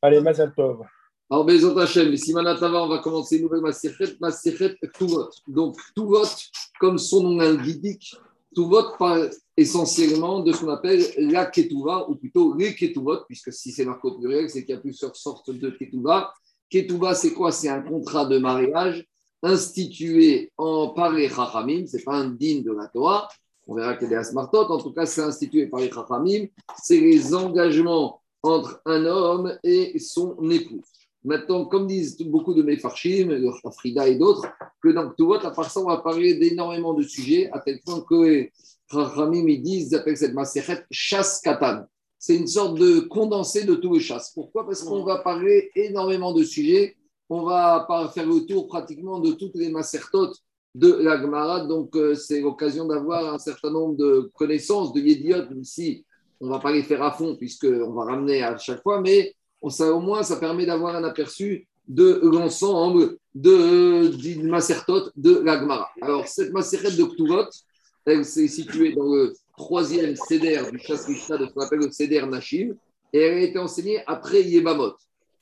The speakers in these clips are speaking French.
Allez, Mazal Tov. Alors, Bezot Hachem, si Manatava, on va commencer une nouvelle Maserhet, Maserhet Ktuvot. Donc, Ktuvot, comme son nom l'indique, Ktuvot parle essentiellement de ce qu'on appelle la Ketuva, ou plutôt les Ketuvot, puisque si c'est marqué au pluriel, c'est qu'il y a plusieurs sortes de Ketuva. Ketuva, c'est quoi? C'est un contrat de mariage institué en, par les Chachamim, ce n'est pas un digne de la Torah, on verra qu'il y a des Asmartot, en tout cas, c'est institué par les Chachamim, c'est les engagements entre un homme et son épouse. Maintenant, comme disent beaucoup de mes farshim, Frida et d'autres, que dans Ktuvot, à part ça, on va parler d'énormément de sujets, à tel point que Chachamim, ils disent, ils appellent cette Maseret chasse katan. C'est une sorte de condensé de tous les chasses. Pourquoi? Parce qu'on va parler énormément de sujets. On va faire le tour pratiquement de toutes les masertot de la Gemara. Donc, euh, c'est l'occasion d'avoir un certain nombre de connaissances, de yédiot, même si on ne va pas les faire à fond, puisqu'on va ramener à chaque fois, mais on, ça, au moins, ça permet d'avoir un aperçu de l'ensemble de, de Masertot de la Gemara. Alors, cette Maseret de Ktuvot, elle s'est située dans le troisième Seder du Chasse de ce qu'on appelle le Seder Nashim, et elle a été enseignée après Yebamot.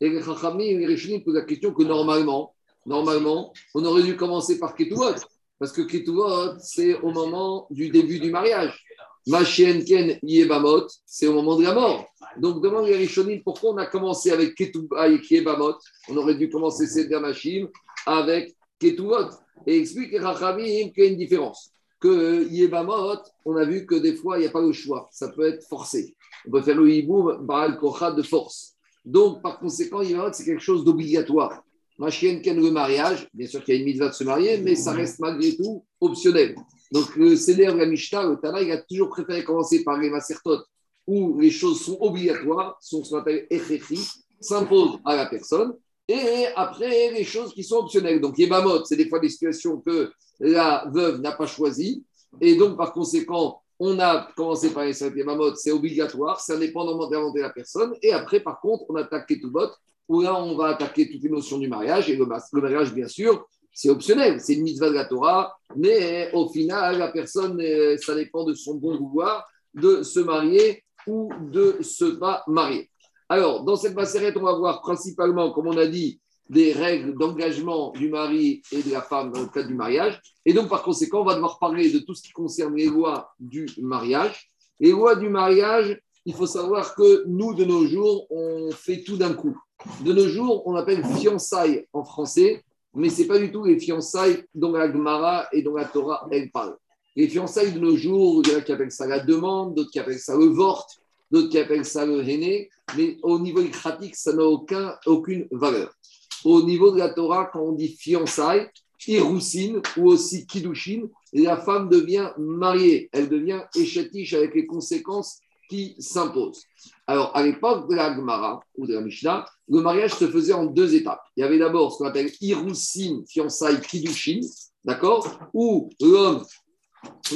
Et les Chachamim et les posent la question que normalement, normalement, on aurait dû commencer par Ketuvot, parce que Ketuvot, c'est au moment du début du mariage. Machienken Yebamot, c'est au moment de la mort. Donc, demande les Rishonim pourquoi on a commencé avec Ketuvot et Yebamot. On aurait dû commencer Seder Nashim avec Ketuvot. Et explique les Chachamim qu'il y a une différence. Que Yebamot, on a vu que des fois, il n'y a pas le choix. Ça peut être forcé. On peut faire le hiboum, Baal Kocha de force. Donc, par conséquent, Yebamot, c'est quelque chose d'obligatoire. Machien ken le mariage, bien sûr qu'il y a une mise de se marier, mais ça reste malgré tout optionnel. Donc, le Seder, la Mishnah, le Tana, il a toujours préféré commencer par les Masertot, où les choses sont obligatoires, sont ce qu'on appelle Echechi, s'imposent à la personne, et après, les choses qui sont optionnelles. Donc, Yebamot, c'est des fois des situations que la veuve n'a pas choisies, et donc, par conséquent, on a commencé par les Yebamot, c'est obligatoire, c'est indépendamment de la personne, et après, par contre, on attaque Ketubot, où là, on va attaquer toutes les notions du mariage. Et le, mariage, bien sûr, c'est optionnel, c'est une mitzvah de la Torah, mais au final, la personne, euh, ça dépend de son bon vouloir de se marier ou de se pas marier. Alors, dans cette macérette, on va voir principalement, comme on a dit, des règles d'engagement du mari et de la femme dans le cadre du mariage. Et donc, par conséquent, on va devoir parler de tout ce qui concerne les lois du mariage. Les lois du mariage, il faut savoir que nous, de nos jours, on fait tout d'un coup. De nos jours, on appelle fiançailles en français, mais ce n'est pas du tout les fiançailles dont la Gemara et dont la Torah, elle parle. Les fiançailles de nos jours, il y en a qui appellent ça la demande, d'autres qui appellent ça le vort, d'autres qui appellent ça le héné, mais au niveau pratique, ça n'a aucun, aucune valeur. Au niveau de la Torah, quand on dit fiançailles, iroussine ou aussi kiddushin, la femme devient mariée, elle devient échatiche avec les conséquences qui s'imposent. Alors, à l'époque de la Gemara ou de la Mishnah, le mariage se faisait en deux étapes. Il y avait d'abord ce qu'on appelle Irousin, fiançailles, Kiddushin, d'accord Où l'homme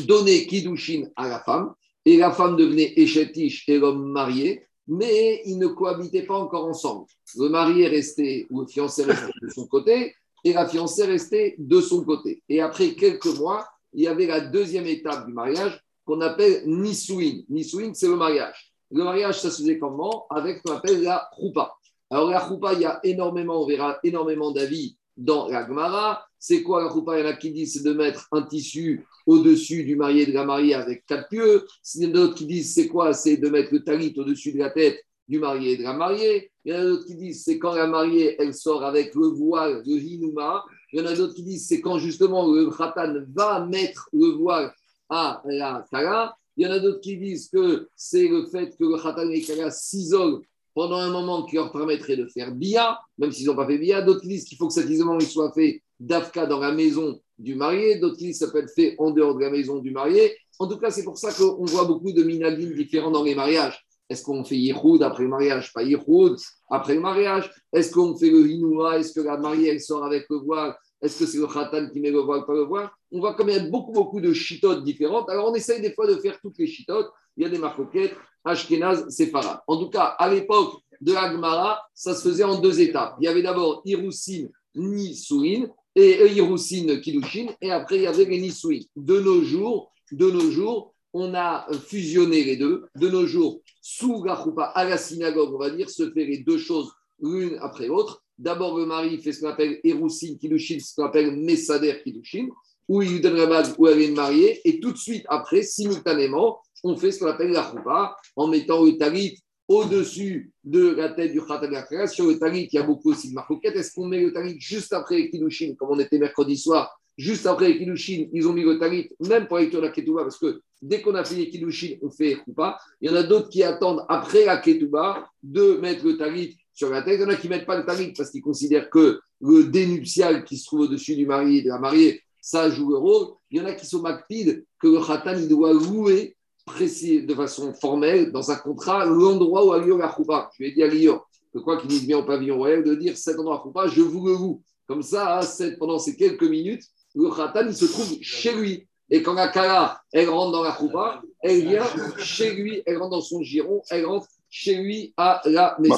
donnait Kiddushin à la femme, et la femme devenait Échetiche et l'homme marié, mais ils ne cohabitaient pas encore ensemble. Le marié restait, ou le fiancé restait de son côté, et la fiancée restait de son côté. Et après quelques mois, il y avait la deuxième étape du mariage qu'on appelle Nisouin. Nisouin, c'est le mariage. Le mariage, ça se faisait comment? Avec ce qu'on appelle la choupa. Alors, la choupa, il y a énormément, on verra énormément d'avis dans la Gemara. C'est quoi la choupa Il y en a qui disent de mettre un tissu au-dessus du marié et de la mariée avec quatre pieux. Il y en a d'autres qui disent c'est quoi? C'est de mettre le talit au-dessus de la tête du marié et de la mariée. Il y en a d'autres qui disent c'est quand la mariée, elle sort avec le voile, le hinouma. Il y en a d'autres qui disent c'est quand justement le khatan va mettre le voile à la kala. Il y en a d'autres qui disent que c'est le fait que le khatan et kala s'isolent pendant un moment qui leur permettrait de faire bia, même s'ils n'ont pas fait bia. D'autres disent qu'il faut que cet isolement soit fait d'afka dans la maison du marié. D'autres disent ça peut être fait en dehors de la maison du marié. En tout cas, c'est pour ça qu'on voit beaucoup de minagim différents dans les mariages. Est-ce qu'on fait Yihoud après le mariage? Pas Yihoud après le mariage. Est-ce qu'on fait le Hinoua Est-ce que la mariée, elle sort avec le voile? Est-ce que c'est le Khatan qui met le voile, pas le voile? On voit y a beaucoup, beaucoup de chitotes différentes. Alors, on essaye des fois de faire toutes les chitotes. Il y a des marcoquettes, Ashkenaz, Sefarad. En tout cas, à l'époque de Agmara, ça se faisait en deux étapes. Il y avait d'abord Hiroussine, Nisouin, et Hiroussine, Kilushin, et après il y avait les Nisouin. De nos jours, de nos jours, on a fusionné les deux. De nos jours, sous la à la synagogue, on va dire, se fait les deux choses l'une après l'autre. D'abord, le mari fait ce qu'on appelle Erousin Kiddushin, ce qu'on appelle Messader Kiddushin, où il lui donne la base où elle est mariée, et tout de suite après, simultanément, on fait ce qu'on appelle la choupa, en mettant le talit au-dessus de la tête du Khatat Sur le talit, il y a beaucoup aussi de marcoquettes. Est-ce qu'on met le talit juste après les Kiddushin, comme on était mercredi soir Juste après les Kiddushin, ils ont mis le talit, même pour la lecture de la Ketouba, parce que dès qu'on a fini les Kiddushin, on fait Koupa. Il y en a d'autres qui attendent après la Ketouba de mettre le talit sur la tête. Il y en a qui ne mettent pas le talit parce qu'ils considèrent que le dénuptial qui se trouve au-dessus du mari et de la mariée, ça joue le rôle. Il y en a qui sont macpides que le Khatan, il doit louer précis, de façon formelle dans un contrat l'endroit où a lieu la choupa. Je lui ai dit à Lyon, que quoi qu'il dise bien au pavillon royal, de dire cet endroit à choupa, je vous le loue. Comme ça, pendant ces quelques minutes, le khatan, il se trouve chez lui. Et quand la kala, elle rentre dans la choupa, elle vient chez lui, elle rentre dans son giron, elle rentre chez lui à la maison.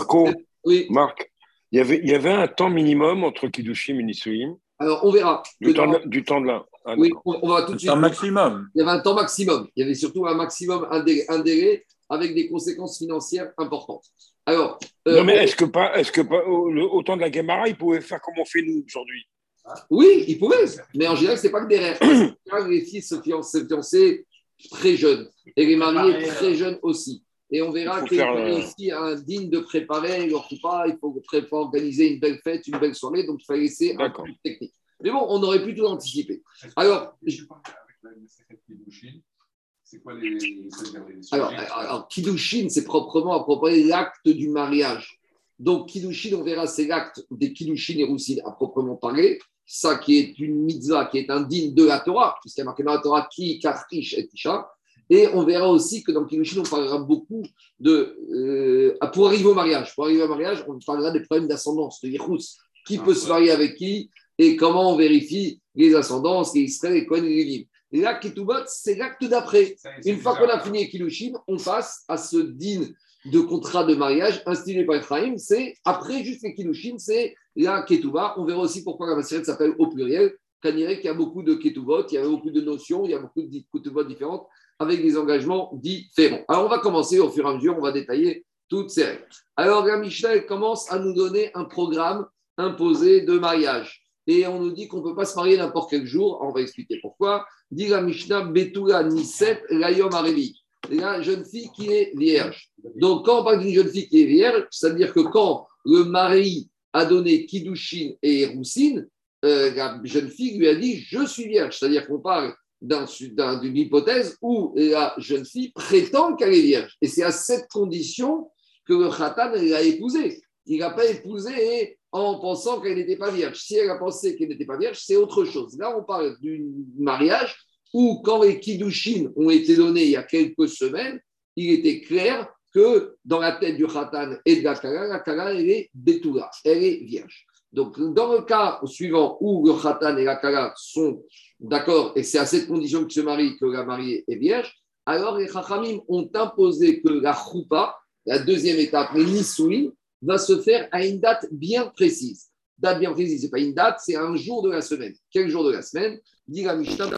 Oui. Marc, il y, avait, il y avait un temps minimum entre Kiddushim et Nisuim Alors, on verra. Du, temps, de, du temps de là. Ah, oui, on, va tout de suite. Un maximum. Il y avait un temps maximum. Il y avait surtout un maximum, un délai, avec des conséquences financières importantes. Alors. Euh, non, mais est-ce que pas, est-ce que pas, au, temps de la Gamara, il pouvait faire comme on fait nous aujourd'hui? Oui, il pouvait. Mais en général, ce n'est pas que des rêves. les filles se fiancent, très jeunes et les mariés très jeunes aussi. Et on verra qu'il y a ici un digne de préparer leur pas. Il faut organiser une belle fête, une belle soirée. Donc, il faut laisser un peu de technique. Mais bon, on aurait pu tout anticiper. Alors, c'est quoi les, alors, alors, Kiddushin, c'est proprement à propos l'acte du mariage. Donc, Kiddushin, on verra, c'est l'acte des Kiddushin et Roussin à proprement parler. Ça qui est une mitzvah, qui est un digne de la Torah, puisqu'il y a marqué dans la Torah qui, Kartish et Tisha. Et on verra aussi que dans Kiddushin, on parlera beaucoup de. Euh, pour arriver au mariage, pour arriver au mariage, on parlera des problèmes d'ascendance, de Yehus. Qui peut se marier avec qui et comment on vérifie les ascendances, les Israël, les Kohen et les Lévim. Là, Ketubot, c'est l'acte d'après. Une fois qu'on a fini Kilushin, on passe à ce din de contrat de mariage institué par Ephraim. C'est après juste les Kilushin, c'est la Ketouba. On verra aussi pourquoi la Maseret s'appelle au pluriel. Qu'il y a beaucoup de Ketubot, il y a beaucoup de notions, il y a beaucoup de Ketubot différentes avec des engagements différents. Alors, on va commencer au fur et à mesure, on va détailler toutes ces règles. Alors, la Mishnah commence à nous donner un programme imposé de mariage et on nous dit qu'on ne peut pas se marier n'importe quel jour. On va expliquer pourquoi. Dit la Mishnah Betula Niset Layom Arevi. La jeune fille qui est vierge. Donc, quand on parle d'une jeune fille qui est vierge, ça veut dire que quand le mari a donné Kiddushin et Roussine, euh, la jeune fille lui a dit Je suis vierge. C'est-à-dire qu'on parle d'une hypothèse où la jeune fille prétend qu'elle est vierge. Et c'est à cette condition que le Khatan l'a épousée. Il n'a pas épousé en pensant qu'elle n'était pas vierge. Si elle a pensé qu'elle n'était pas vierge, c'est autre chose. Là, on parle d'un mariage où, quand les kiddushin ont été donnés il y a quelques semaines, il était clair que dans la tête du khatan et de la kala, la kala, elle est betoula, elle est vierge. Donc, dans le cas suivant où le khatan et la kala sont d'accord, et c'est à cette condition qu'ils se marient que la mariée est vierge, alors les chachamim ont imposé que la choupa, la deuxième étape, les va se faire à une date bien précise. Date bien précise, ce n'est pas une date, c'est un jour de la semaine. Quel jour de la semaine? Dit la Mishnah,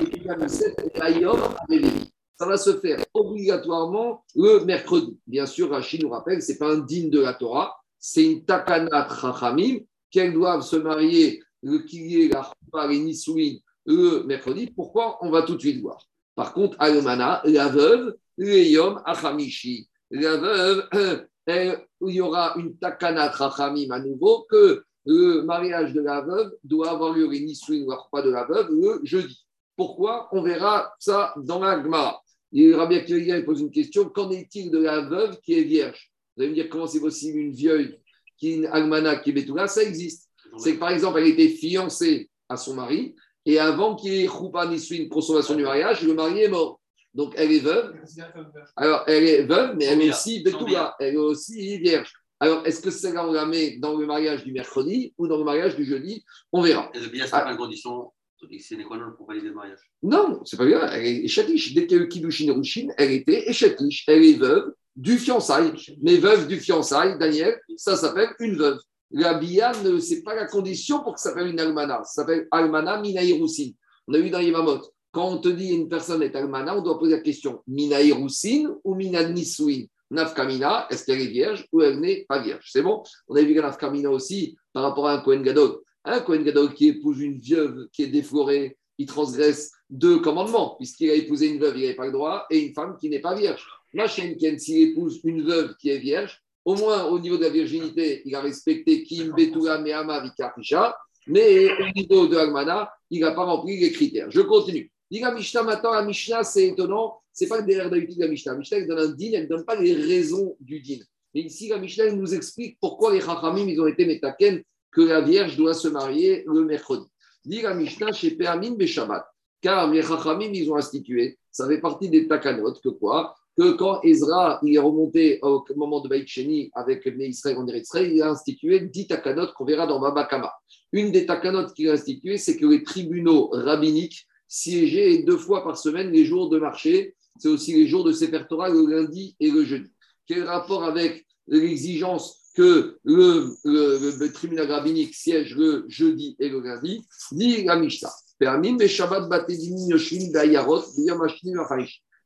ça va se faire obligatoirement le mercredi. Bien sûr, Rachid nous rappelle, ce n'est pas un digne de la Torah, c'est une takanat rachamim, qu'elles doivent se marier, le kilier, la choupa, les nisouin, le mercredi. Pourquoi On va tout de suite voir? Par contre, Almana, la veuve, Yom Achamishi. La veuve, il y aura une takana trachamim à nouveau que le mariage de la veuve doit avoir lieu, les nisouin pas de la veuve, le jeudi. Pourquoi? On verra ça dans la Gemara. Il Rabbi il pose une question qu'en est-il de la veuve qui est vierge? Vous allez me dire comment c'est possible une vieille qui est une almana qui est Ça existe. C'est que par exemple, elle était fiancée à son mari et avant qu'il y ait Choupa Nisouin, consommation du mariage, le mari est mort. Donc elle est veuve. Alors elle est veuve, mais elle est aussi Betouga, elle est aussi vierge. Alors est-ce que celle-là on la met dans le mariage du mercredi ou dans le mariage du jeudi? On verra. Est-ce bien c'est pas une condition c'est pour valider le mariage? Non, c'est pas bien. Elle est échatiche. Dès qu'il y a eu Kiddushin Rushin, elle était échatiche. Elle est veuve du fiançailles. Mais veuve du fiançailles, Daniel, ça s'appelle une veuve. La bia, ce n'est pas la condition pour que ça s'appelle une almana. Ça s'appelle almana minaï On a vu dans Yvamot Quand on te dit une personne est almana, on doit poser la question Mina Irousin ou Mina Nisouin Nafkamina, est-ce qu'elle est vierge ou elle n'est pas vierge? C'est bon? On a vu la Nafkamina aussi par rapport à un Kohen Gadol. Un Kohen Gadol qui épouse une veuve qui est déflorée, il transgresse deux commandements, puisqu'il a épousé une veuve, il n'avait pas le droit, et une femme qui n'est pas vierge. Machenken, s'il épouse une veuve qui est vierge, au moins au niveau de la virginité, il a respecté Kim Betula Mehama Vikarisha, mais au niveau de Almana, il n'a pas rempli les critères. Je continue. Dit la Mishnah maintenant, la Mishnah, c'est étonnant, c'est pas le derrière d'habitude de la Mishnah. La Mishnah, elle donne un din, elle ne donne pas les raisons du din. Mais ici, la Mishnah, elle nous explique pourquoi les Chachamim, ils ont été métaken que la Vierge doit se marier le mercredi. Dit la Mishnah chez Permin Beshabbat. Car les Chachamim, ils ont institué, ça fait partie des Takanot, que quoi? Que quand Ezra est remonté au moment de Baït Sheni avec Israël en Israël, il a institué 10 Takanot qu'on verra dans Babakama. Une des Takanot qu'il a institué, c'est que les tribunaux rabbiniques siéger deux fois par semaine les jours de marché. C'est aussi les jours de Sefer Torah, le lundi et le jeudi. Quel rapport avec l'exigence que le, tribunal rabbinique siège le jeudi et le lundi? Dit la Mishnah. Shabbat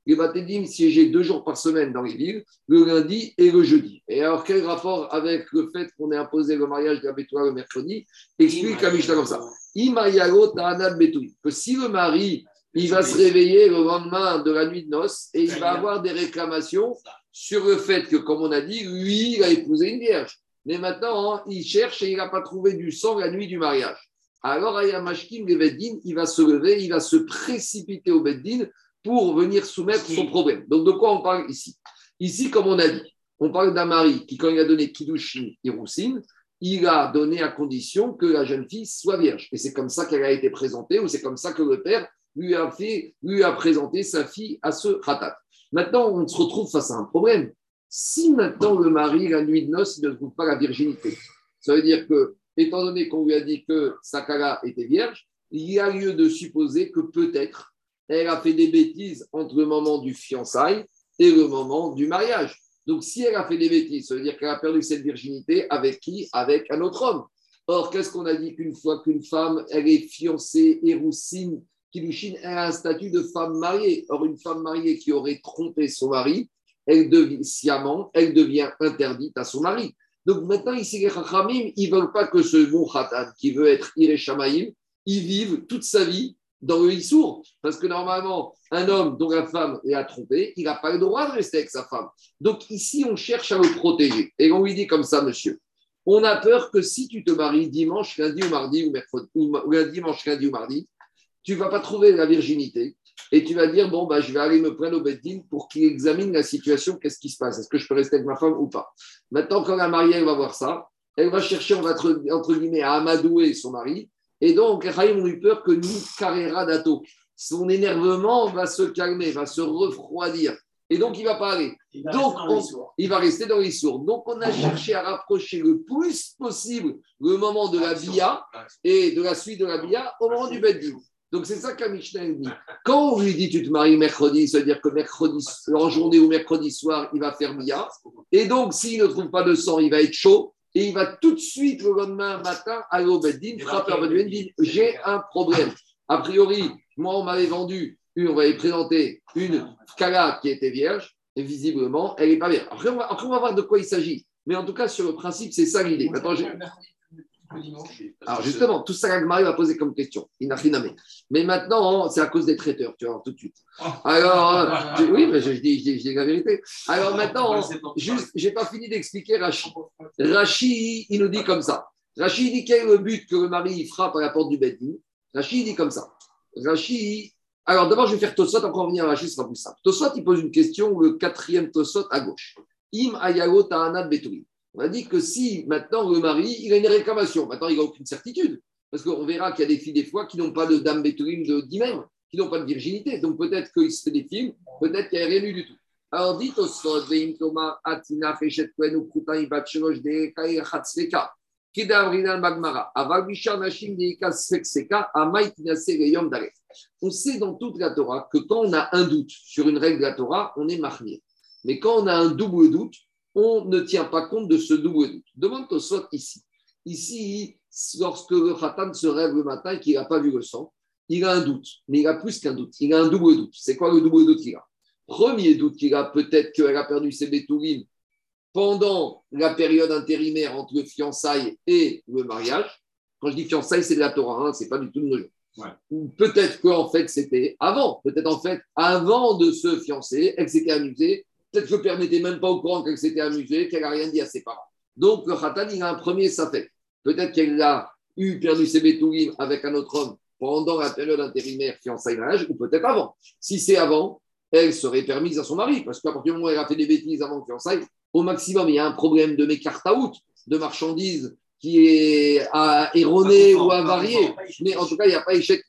les Batédim siégeaient deux jours par semaine dans les villes, le lundi et le jeudi. Et alors, quel rapport avec le fait qu'on ait imposé le mariage de la le mercredi? Explique la Mishnah comme ça. Que si le mari, il va se réveiller le lendemain de la nuit de noces et il va avoir des réclamations sur le fait que, comme on a dit, lui, il a épousé une vierge. Mais maintenant, hein, il cherche et il n'a pas trouvé du sang la nuit du mariage. Alors, Ayamashkim, le Beddin, il va se lever, il va se précipiter au Beddin pour venir soumettre son problème. Donc, de quoi on parle ici? Ici, comme on a dit, on parle d'un mari qui, quand il a donné Kiddushin et Roussine, il a donné à condition que la jeune fille soit vierge. Et c'est comme ça qu'elle a été présentée, ou c'est comme ça que le père lui a, fait, lui a présenté sa fille à ce ratat. Maintenant, on se retrouve face à un problème. Si maintenant le mari, la nuit de noces, ne trouve pas la virginité, ça veut dire que, étant donné qu'on lui a dit que Sakara était vierge, il y a lieu de supposer que peut-être elle a fait des bêtises entre le moment du fiançailles et le moment du mariage. Donc, si elle a fait des bêtises, ça veut dire qu'elle a perdu cette virginité avec qui? Avec un autre homme. Or, qu'est-ce qu'on a dit qu'une fois qu'une femme, elle est fiancée, Héroussine, Kilushin, elle a un statut de femme mariée. Or, une femme mariée qui aurait trompé son mari, elle devient sciemment, elle devient interdite à son mari. Donc maintenant, ici, les Chachamim, ils ne veulent pas que ce bon qui veut être Ireshamaïm, il vive toute sa vie dans le Issour. Parce que normalement, un homme dont la femme est trompé, il n'a pas le droit de rester avec sa femme. Donc ici, on cherche à le protéger. Et on lui dit comme ça, monsieur. On a peur que si tu te maries dimanche, lundi ou mardi, ou mercredi, ou dimanche, lundi ou mardi, tu ne vas pas trouver la virginité. Et tu vas dire, bon, bah, je vais aller me prendre au Beddin pour qu'il examine la situation, qu'est-ce qui se passe, est-ce que je peux rester avec ma femme ou pas? Maintenant, quand la mariée elle va voir ça, elle va chercher, on va être, entre guillemets, à amadouer son mari, et donc, Raïm ont eu peur que nous, Carrera d'Ato, son énervement va se calmer, va se refroidir. Et donc, il ne va pas aller. donc, il va rester dans les sourds. Donc, on a cherché à rapprocher le plus possible le moment de la Bia et de la suite de la Bia au moment du Beddin. Donc, c'est ça qu'Amishna dit. Quand on lui dit tu te maries mercredi, ça veut dire que mercredi, en journée ou mercredi soir, il va faire Bia. Et donc, s'il ne trouve pas de sang, il va être chaud et il va tout de suite le lendemain matin au Beddin, frapper au dit J'ai un problème. A priori, moi, on m'avait vendu, on m'avait présenté une Kala qui était vierge, et visiblement, elle n'est pas vierge. Après on, va, après, on va voir de quoi il s'agit. Mais en tout cas, sur le principe, c'est ça l'idée. Maintenant, alors justement, tout ça, Marie va poser comme question. Mais maintenant, c'est à cause des traiteurs, tu vois, tout de suite. Alors, euh, oui, mais je, dis, je, dis, la vérité. Alors maintenant, juste, je n'ai pas fini d'expliquer Rachid. Rachid, il nous dit comme ça. Rachid dit quel est le but que le mari frappe à la porte du Beddin. Rachid dit comme ça. Rachid. Alors d'abord, je vais faire Tosot, après on revenir à Rachid, ce sera plus simple. Tosot, il pose une question, le quatrième Tosot à gauche. Im ayago ta'anat betourim. On a dit que si maintenant le mari, il a une réclamation, maintenant il n'a aucune certitude. Parce qu'on verra qu'il y a des filles des fois qui n'ont pas de dame bétourim de d'imam, qui n'ont pas de virginité. Donc peut-être qu'il se fait des films, peut-être qu'il n'y a rien eu du tout. Alors dit Atina. On sait dans toute la Torah que quand on a un doute sur une règle de la Torah, on est marié. Mais quand on a un double doute, on ne tient pas compte de ce double doute. Demande soit ici. Ici, lorsque le Khatan se rêve le matin et qu'il n'a pas vu le sang, il a un doute, mais il a plus qu'un doute. Il a un double doute. C'est quoi le double doute qu'il a? Premier doute qu'il a, peut-être qu'elle a perdu ses bétourines pendant la période intérimaire entre le fiançailles et le mariage. Quand je dis fiançailles, c'est de la Torah, hein, c'est pas du tout de nos jours. Ou peut-être qu'en fait, c'était avant. Peut-être en fait, avant de se fiancer, elle s'était amusée. Peut-être que le père n'était même pas au courant qu'elle s'était amusée, qu'elle n'a rien dit à ses parents. Donc, le Khatan, il a un premier fait. Peut-être qu'elle a eu perdu ses bétouines avec un autre homme pendant la période intérimaire fiançailles ou peut-être avant. Si c'est avant, elle serait permise à son mari, parce qu'à partir du moment où elle a fait des bêtises avant le fiançailles, au maximum, il y a un problème de out, de marchandises qui est erroné ou avarié. Mais en tout cas, il n'y a pas échec.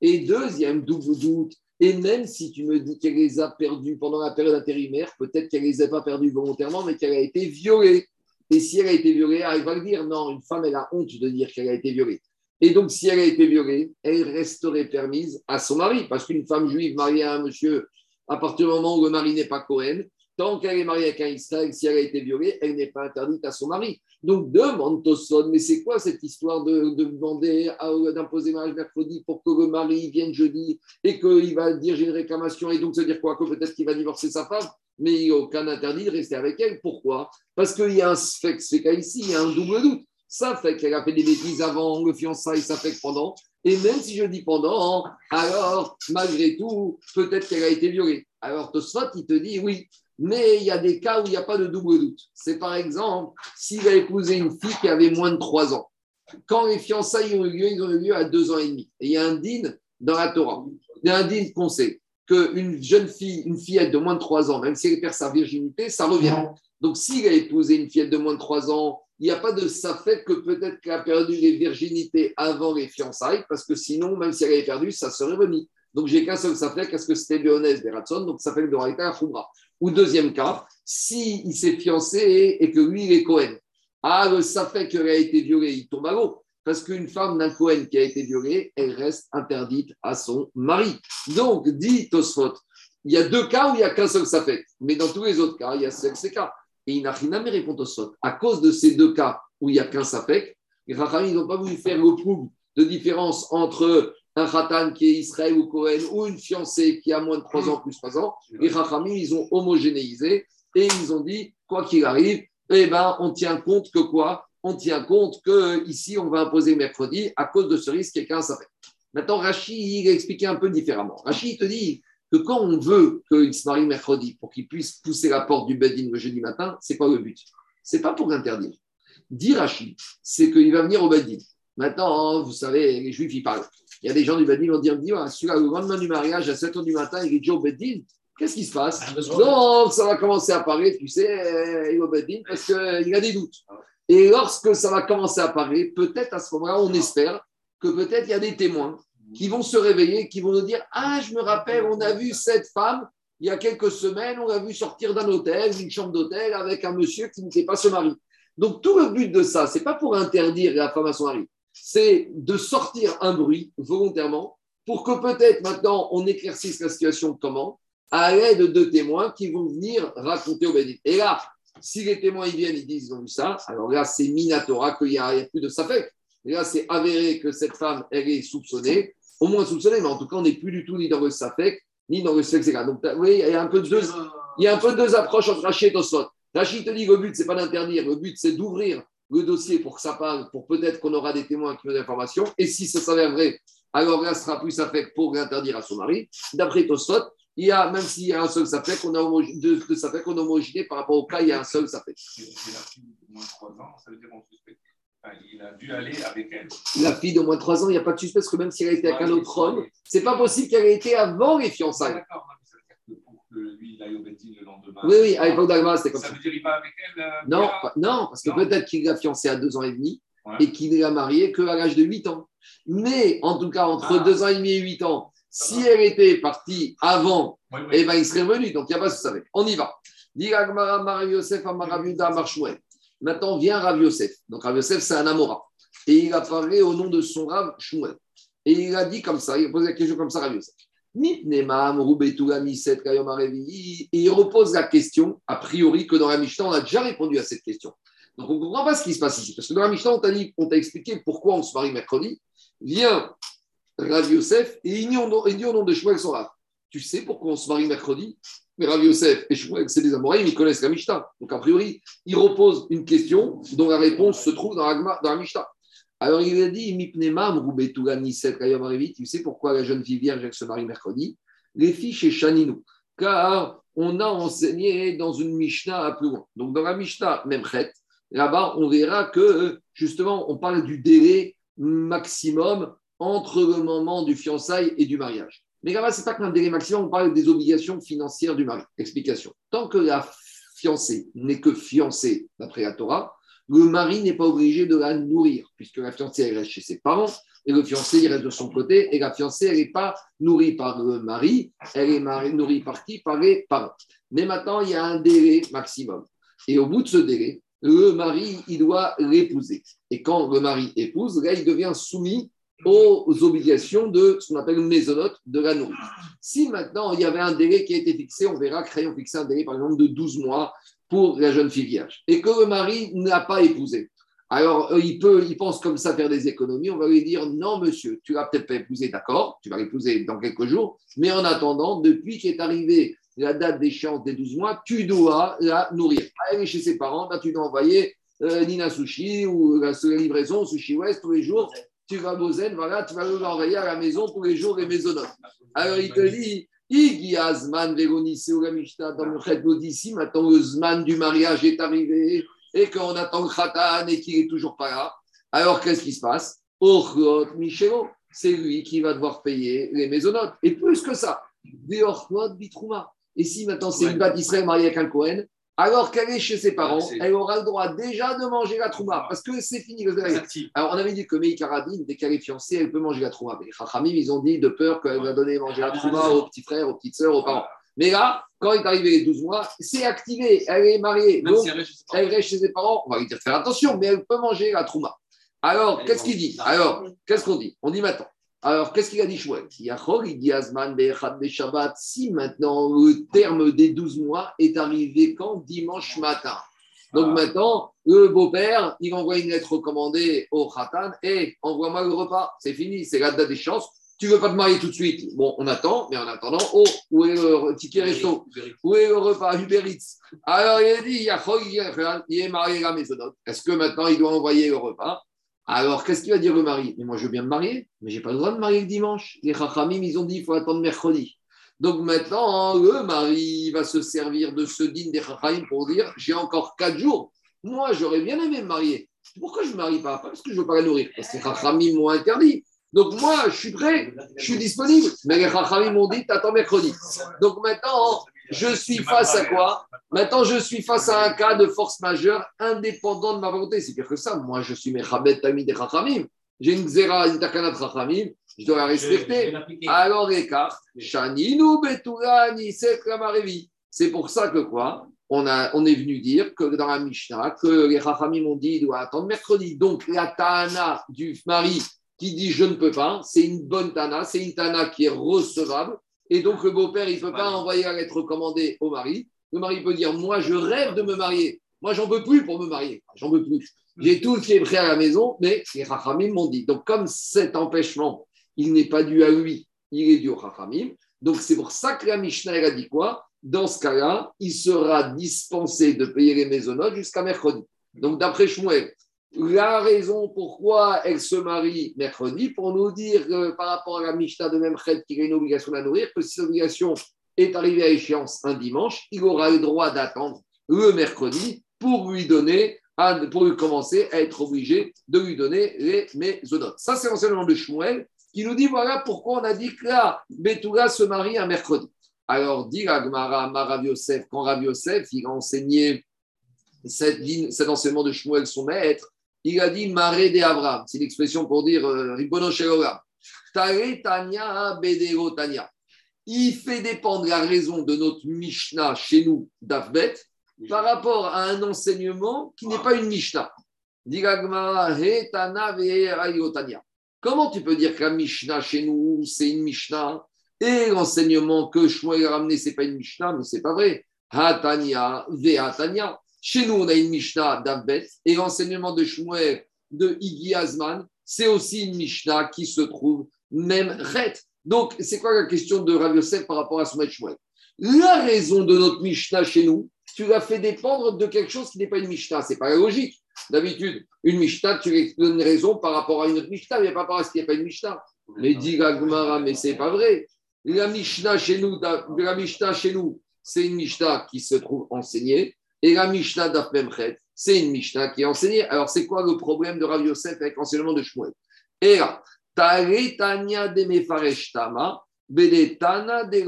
Et deuxième double doute, et même si tu me dis qu'elle les a perdus pendant la période intérimaire, peut-être qu'elle ne les a pas perdus volontairement, mais qu'elle a été violée. Et si elle a été violée, elle va le dire, non, une femme, elle a honte de dire qu'elle a été violée. Et donc, si elle a été violée, elle resterait permise à son mari, parce qu'une femme juive mariée à un monsieur, à partir du moment où le mari n'est pas Cohen, tant qu'elle est mariée avec un Israël, si elle a été violée, elle n'est pas interdite à son mari. Donc, demande Tosson, mais c'est quoi cette histoire de, demander d'imposer mariage mercredi pour que le mari vienne jeudi et qu'il va dire j'ai une réclamation et donc ça veut dire quoi? Que peut-être qu'il va divorcer sa femme, mais il n'y a aucun interdit de rester avec elle. Pourquoi? Parce qu'il y a un fait, cas ici, il y a un double doute. Ça fait qu'elle a fait des bêtises avant le fiançailles, ça fait que pendant. Et même si je dis pendant, alors malgré tout, peut-être qu'elle a été violée. Alors Tosfot, il te dit oui, mais il y a des cas où il n'y a pas de double doute. C'est par exemple s'il a épousé une fille qui avait moins de 3 ans. Quand les fiançailles ont eu lieu, ils ont eu lieu à 2 ans et demi. Et il y a un dîne dans la Torah. Il y a un dîne qu'on sait qu'une jeune fille, une fillette de moins de 3 ans, même si elle perd sa virginité, ça revient. Donc s'il a épousé une fillette de moins de 3 ans, il n'y a pas de ça fait que peut-être qu'elle a perdu les virginités avant les fiançailles, parce que sinon, même si elle avait perdu, ça serait remis. Donc j'ai qu'un seul ça fait, qu'est-ce que c'était Léonès Beratson, donc ça fait le Doraïta Foubra. Ou deuxième cas, s'il il s'est fiancé et, que lui, il est Cohen. Ah, le fait qu'elle a été violée, il tombe à l'eau. Parce qu'une femme d'un Cohen qui a été violée, elle reste interdite à son mari. Donc, dit Tosfot, il y a deux cas où il n'y a qu'un seul fait. Mais dans tous les autres cas, il y a ces cas. Et il n'a rien à répondre Tosfot. À cause de ces deux cas où il n'y a qu'un fait, les Rachamim n'ont pas voulu faire le prouve de différence entre un khatan qui est Israël ou Cohen ou une fiancée qui a moins de 3 ans plus 3 ans, les Chachamim, ils ont homogénéisé et ils ont dit, quoi qu'il arrive, eh ben, on tient compte que quoi? On tient compte que ici on va imposer mercredi à cause de ce risque, quelqu'un savait. Maintenant, Rachid, il a expliqué un peu différemment. Rachid te dit que quand on veut qu'il se marie mercredi pour qu'il puisse pousser la porte du Bedin le jeudi matin, c'est quoi le but? C'est pas pour interdire. Dit Rachid, c'est qu'il va venir au Bedin. Maintenant, vous savez, les Juifs, ils parlent. Il y a des gens du Bedin qui vont dire, dit, celui-là, le lendemain du mariage, à 7 h du matin, il est déjà au Bedin. Qu'est-ce qui se passe? Donc, ça va commencer à apparaître, tu sais, il est au Bedin parce qu'il a des doutes. Et lorsque ça va commencer à apparaître, peut-être à ce moment-là, on espère que peut-être il y a des témoins qui vont se réveiller, qui vont nous dire Ah, je me rappelle, on a vu cette femme il y a quelques semaines, on l'a vu sortir d'un hôtel, d'une chambre d'hôtel, avec un monsieur qui n'était pas son mari. Donc, tout le but de ça, ce n'est pas pour interdire la femme à son mari, c'est de sortir un bruit volontairement pour que peut-être maintenant on éclaircisse la situation comment À l'aide de témoins qui vont venir raconter au Bédit. Et là, si les témoins ils viennent, ils disent ont vu ça, alors là c'est Minatora qu'il n'y a, plus de Safek. Là c'est avéré que cette femme, elle est soupçonnée, au moins soupçonnée, mais en tout cas on n'est plus du tout ni dans le Safek, ni dans le etc. Donc a peu deux, il y a un peu deux approches entre Rachid et Tosot. Rachid te dit le but, c'est pas d'interdire, le but, c'est d'ouvrir le dossier pour que ça parle, pour peut-être qu'on aura des témoins qui ont des informations. Et si ça s'avère vrai, alors là, sera plus fait pour l'interdire à son mari. D'après Tosfot, il y a, même s'il y a un seul Safek, on a deux, deux Safek, on a homogéné par rapport au cas, il y a un seul Safek. il a dû aller avec elle. La fille de moins de 3 ans, il n'y a pas de suspect, parce que même si elle a été avec un autre homme, c'est pas possible qu'elle ait été avant les fiançailles. Lui, il aille au le lendemain. Oui, oui, à l'époque d'Agma, c'était comme ça. Ça veut dire qu'il va avec elle euh, Non, non, parce que peut-être qu'il l'a fiancé à deux ans et demi et qu'il l'a mariée qu'à l'âge de 8 ans. Mais en tout cas, entre ah. deux ans et demi et 8 ans, si elle était partie avant, eh ben, il serait revenu. Donc, il n'y a pas ce savait. On y va. Maintenant vient Rav Yosef. Donc Rav Yosef, c'est un Amora. Et il apparaît au nom de son Rav Shmuel. Et il a dit comme ça, il a posé la question comme ça, Rav Yosef. Et il repose la question, a priori, que dans la Mishnah, on a déjà répondu à cette question. Donc, on ne comprend pas ce qui se passe ici. Parce que dans la Mishnah, on t'a, expliqué pourquoi on se marie mercredi. Vient Rav Yosef et il dit au nom de Shmuel son Rav. Tu sais pourquoi on se marie mercredi? Mais Rav Yosef et Shmuel, c'est des Amoraïm, ils connaissent la Mishnah. Donc, a priori, ils reposent une question dont la réponse se trouve dans la, dans la Mishnah. Alors, il a dit Mipnemam. Tu sais pourquoi la jeune fille vierge elle se marie mercredi? Les filles chez Shaninou. Car on a enseigné dans une Mishnah à plus loin. Donc, dans la Mishnah, même Chet, là-bas, on verra que, justement, on parle du délai maximum entre le moment du fiançailles et du mariage. Mais là-bas, ce n'est pas qu'un délai maximum, on parle des obligations financières du mari. Explication. Tant que la fiancée n'est que fiancée d'après la Torah, le mari n'est pas obligé de la nourrir, puisque la fiancée, elle reste chez ses parents, et le fiancé, il reste de son côté, et la fiancée, elle n'est pas nourrie par le mari, elle est nourrie par qui? Par les parents. Mais maintenant, il y a un délai maximum. Et au bout de ce délai, le mari, il doit l'épouser. Et quand le mari épouse, là, il devient soumis aux obligations de ce qu'on appelle mésonote de la nourriture. Si maintenant il y avait un délai qui a été fixé, on verra Crayon fixé un délai par exemple de 12 mois pour la jeune fille vierge et que le mari n'a pas épousé. Alors euh, il peut, il pense comme ça faire des économies. On va lui dire non monsieur, tu l'as peut-être pas épousé, d'accord, tu vas l'épouser dans quelques jours, mais en attendant, depuis qu'est arrivée la date d'échéance des 12 mois, tu dois la nourrir. Elle est chez ses parents, là, tu dois envoyer euh, Nina Sushi ou la, livraison Sushi West tous les jours tu vas à Bozen, voilà, tu vas l'envoyer à la maison tous les jours les maisonnotes. Alors il te dit, Igi Azman Véronissé ou la Mishnah, dans le Chet maintenant le Zman du mariage est arrivé et qu'on attend le Khatan et qu'il n'est toujours pas là. Alors qu'est-ce qui se passe? Ochlot Michelo, c'est lui qui va devoir payer les maisonnotes. Et plus que ça, des Ochlot Bitrouma. Et si maintenant c'est une Israël mariée avec un Cohen, alors qu'elle est chez ses parents, elle aura le droit déjà de manger la trouma, parce que c'est fini. Alors, on avait dit que Meï Karadine, dès qu'elle est fiancée, elle peut manger la trouma. Mais les Chachamim, ils ont dit de peur qu'elle va donner manger la trouma aux petits frères, aux petites sœurs, aux parents. Mais là, quand il est arrivé les 12 mois, c'est activé, elle est mariée. Donc, elle reste chez ses parents. on va lui dire de faire attention, mais elle peut manger la trouma. Alors, qu'est-ce qu'il dit? Alors, qu'est-ce qu'on dit? On dit maintenant. Alors, qu'est-ce qu'il a dit Yachol, il dit Azman Be'Shabbat. Si maintenant le terme des 12 mois est arrivé quand? Dimanche matin. Donc Ah. maintenant, le beau-père, il envoie une lettre recommandée au Khatan et envoie-moi le repas. C'est fini, c'est la date des chances. Tu veux pas te marier tout de suite Bon, on attend, mais en attendant, oh, où est le ticket resto? Où est le repas? Uber Eats Alors il a dit, il est marié à la maisonnote. Est-ce que maintenant il doit envoyer le repas? Alors, qu'est-ce qu'il va dire le mari? Mais moi, je veux bien me marier, mais j'ai pas le droit de me marier le dimanche. Les Chachamim, ils ont dit il faut attendre mercredi. Donc maintenant, le mari va se servir de ce digne des Chachamim pour dire j'ai encore quatre jours. Moi, j'aurais bien aimé me marier. Pourquoi je ne me marie pas? Pas parce que je ne veux pas la nourrir, parce que les Chachamim m'ont interdit. Donc moi, je suis prêt, je suis disponible. Mais les Chachamim m'ont dit t'attends mercredi. Donc maintenant, je suis face à quoi? Maintenant, je suis face à un cas de force majeure indépendant de ma volonté. C'est pire que ça. Moi, je suis Mechabet Tami des Chachamim. J'ai une Xera, une Takana de Chachamim. Je dois la respecter. Alors, écart. Shaninu Betula Nisek Lamarevi. C'est pour ça que quoi? On, a, on est venu dire que dans la Mishnah, que les Chachamim ont dit il doit attendre mercredi. Donc, la Tana du mari qui dit je ne peux pas, c'est une bonne Tana, c'est une Tana qui est recevable. Et donc, le beau-père, il ne peut pas envoyer la lettre recommandée au mari. Le mari peut dire Moi, je rêve de me marier. Moi, j'en peux plus pour me marier. J'en peux plus. J'ai tout qui est prêt à la maison, mais les Chachamim m'ont dit. Donc, comme cet empêchement, il n'est pas dû à lui, il est dû au Chachamim. Donc, c'est pour ça que la Mishnah, elle a dit quoi? Dans ce cas-là, il sera dispensé de payer les maisonnotes jusqu'à mercredi. Donc, d'après Shmuel, la raison pourquoi elle se marie mercredi, pour nous dire que par rapport à la Mishnah de Memched qu'il a une obligation de la nourrir, que si cette obligation est arrivée à échéance un dimanche, il aura le droit d'attendre le mercredi pour lui donner, pour lui commencer à être obligé de lui donner les mésonotes. Ça, c'est l'enseignement de Shmuel qui nous dit voilà pourquoi on a dit que là, Betula se marie un mercredi. Alors, dit la Gemara, Rav Yosef, quand Rav Yosef, il a enseigné cette cet enseignement de Shmuel, son maître, il a dit Maré de Abraham. C'est l'expression pour dire euh, Ribono Tanya. Il fait dépendre la raison de notre Mishnah chez nous, d'Avbet, par rapport à un enseignement qui n'est pas une Mishnah. Comment tu peux dire que la Mishnah chez nous, c'est une Mishnah et l'enseignement que Shmuel a ramené, c'est pas une Mishnah, mais c'est pas vrai. Hatanya, Ve'atanya. Chez nous, on a une Mishnah d'Abbet et l'enseignement de Shmuel de Iggy Azman, c'est aussi une Mishnah qui se trouve même chet. Donc, c'est quoi la question de Rav Yosef par rapport à maître Shmuel? La raison de notre Mishnah chez nous, tu l'as fait dépendre de quelque chose qui n'est pas une Mishnah. C'est pas logique. D'habitude, une Mishnah, tu lui donnes une raison par rapport à une autre Mishnah, mais pas par rapport à ce qui n'est pas une Mishnah. Mais dit la Gemara, mais c'est pas vrai. La Mishnah chez nous, la Mishnah chez nous, c'est une Mishnah qui se trouve enseignée. Et la Mishnah d'Afmemchet, c'est une Mishnah qui est enseignée. Alors, c'est quoi le problème de Rav Yosef avec l'enseignement de Shmuel? Et là, Taretania de Mefaresh Tama, Bedetana de.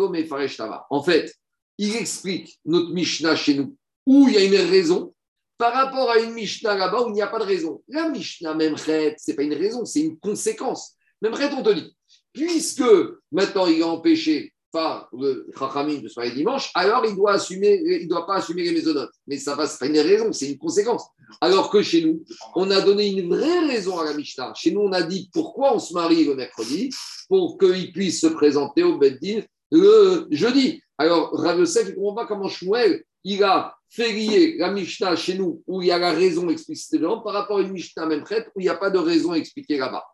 En fait, il explique notre Mishnah chez nous, où il y a une raison, par rapport à une Mishnah là-bas où il n'y a pas de raison. La Mishnah Memchet, ce n'est pas une raison, c'est une conséquence. Memchet, on te dit, puisque maintenant il est empêché par le Chachamim de soirée dimanche, alors il doit assumer, il doit pas assumer les mésonotes. Mais ça va, pas une raison, c'est une conséquence. Alors que chez nous, on a donné une vraie raison à la Mishnah. Chez nous, on a dit pourquoi on se marie le mercredi pour qu'il puisse se présenter au Beddin le jeudi. Alors, Rav Yosef, ne comprend pas comment Shmuel, il a fait lier la Mishnah chez nous, où il y a la raison explicitée dedans, par rapport à une Mishnah même traite, où il n'y a pas de raison expliquée là-bas.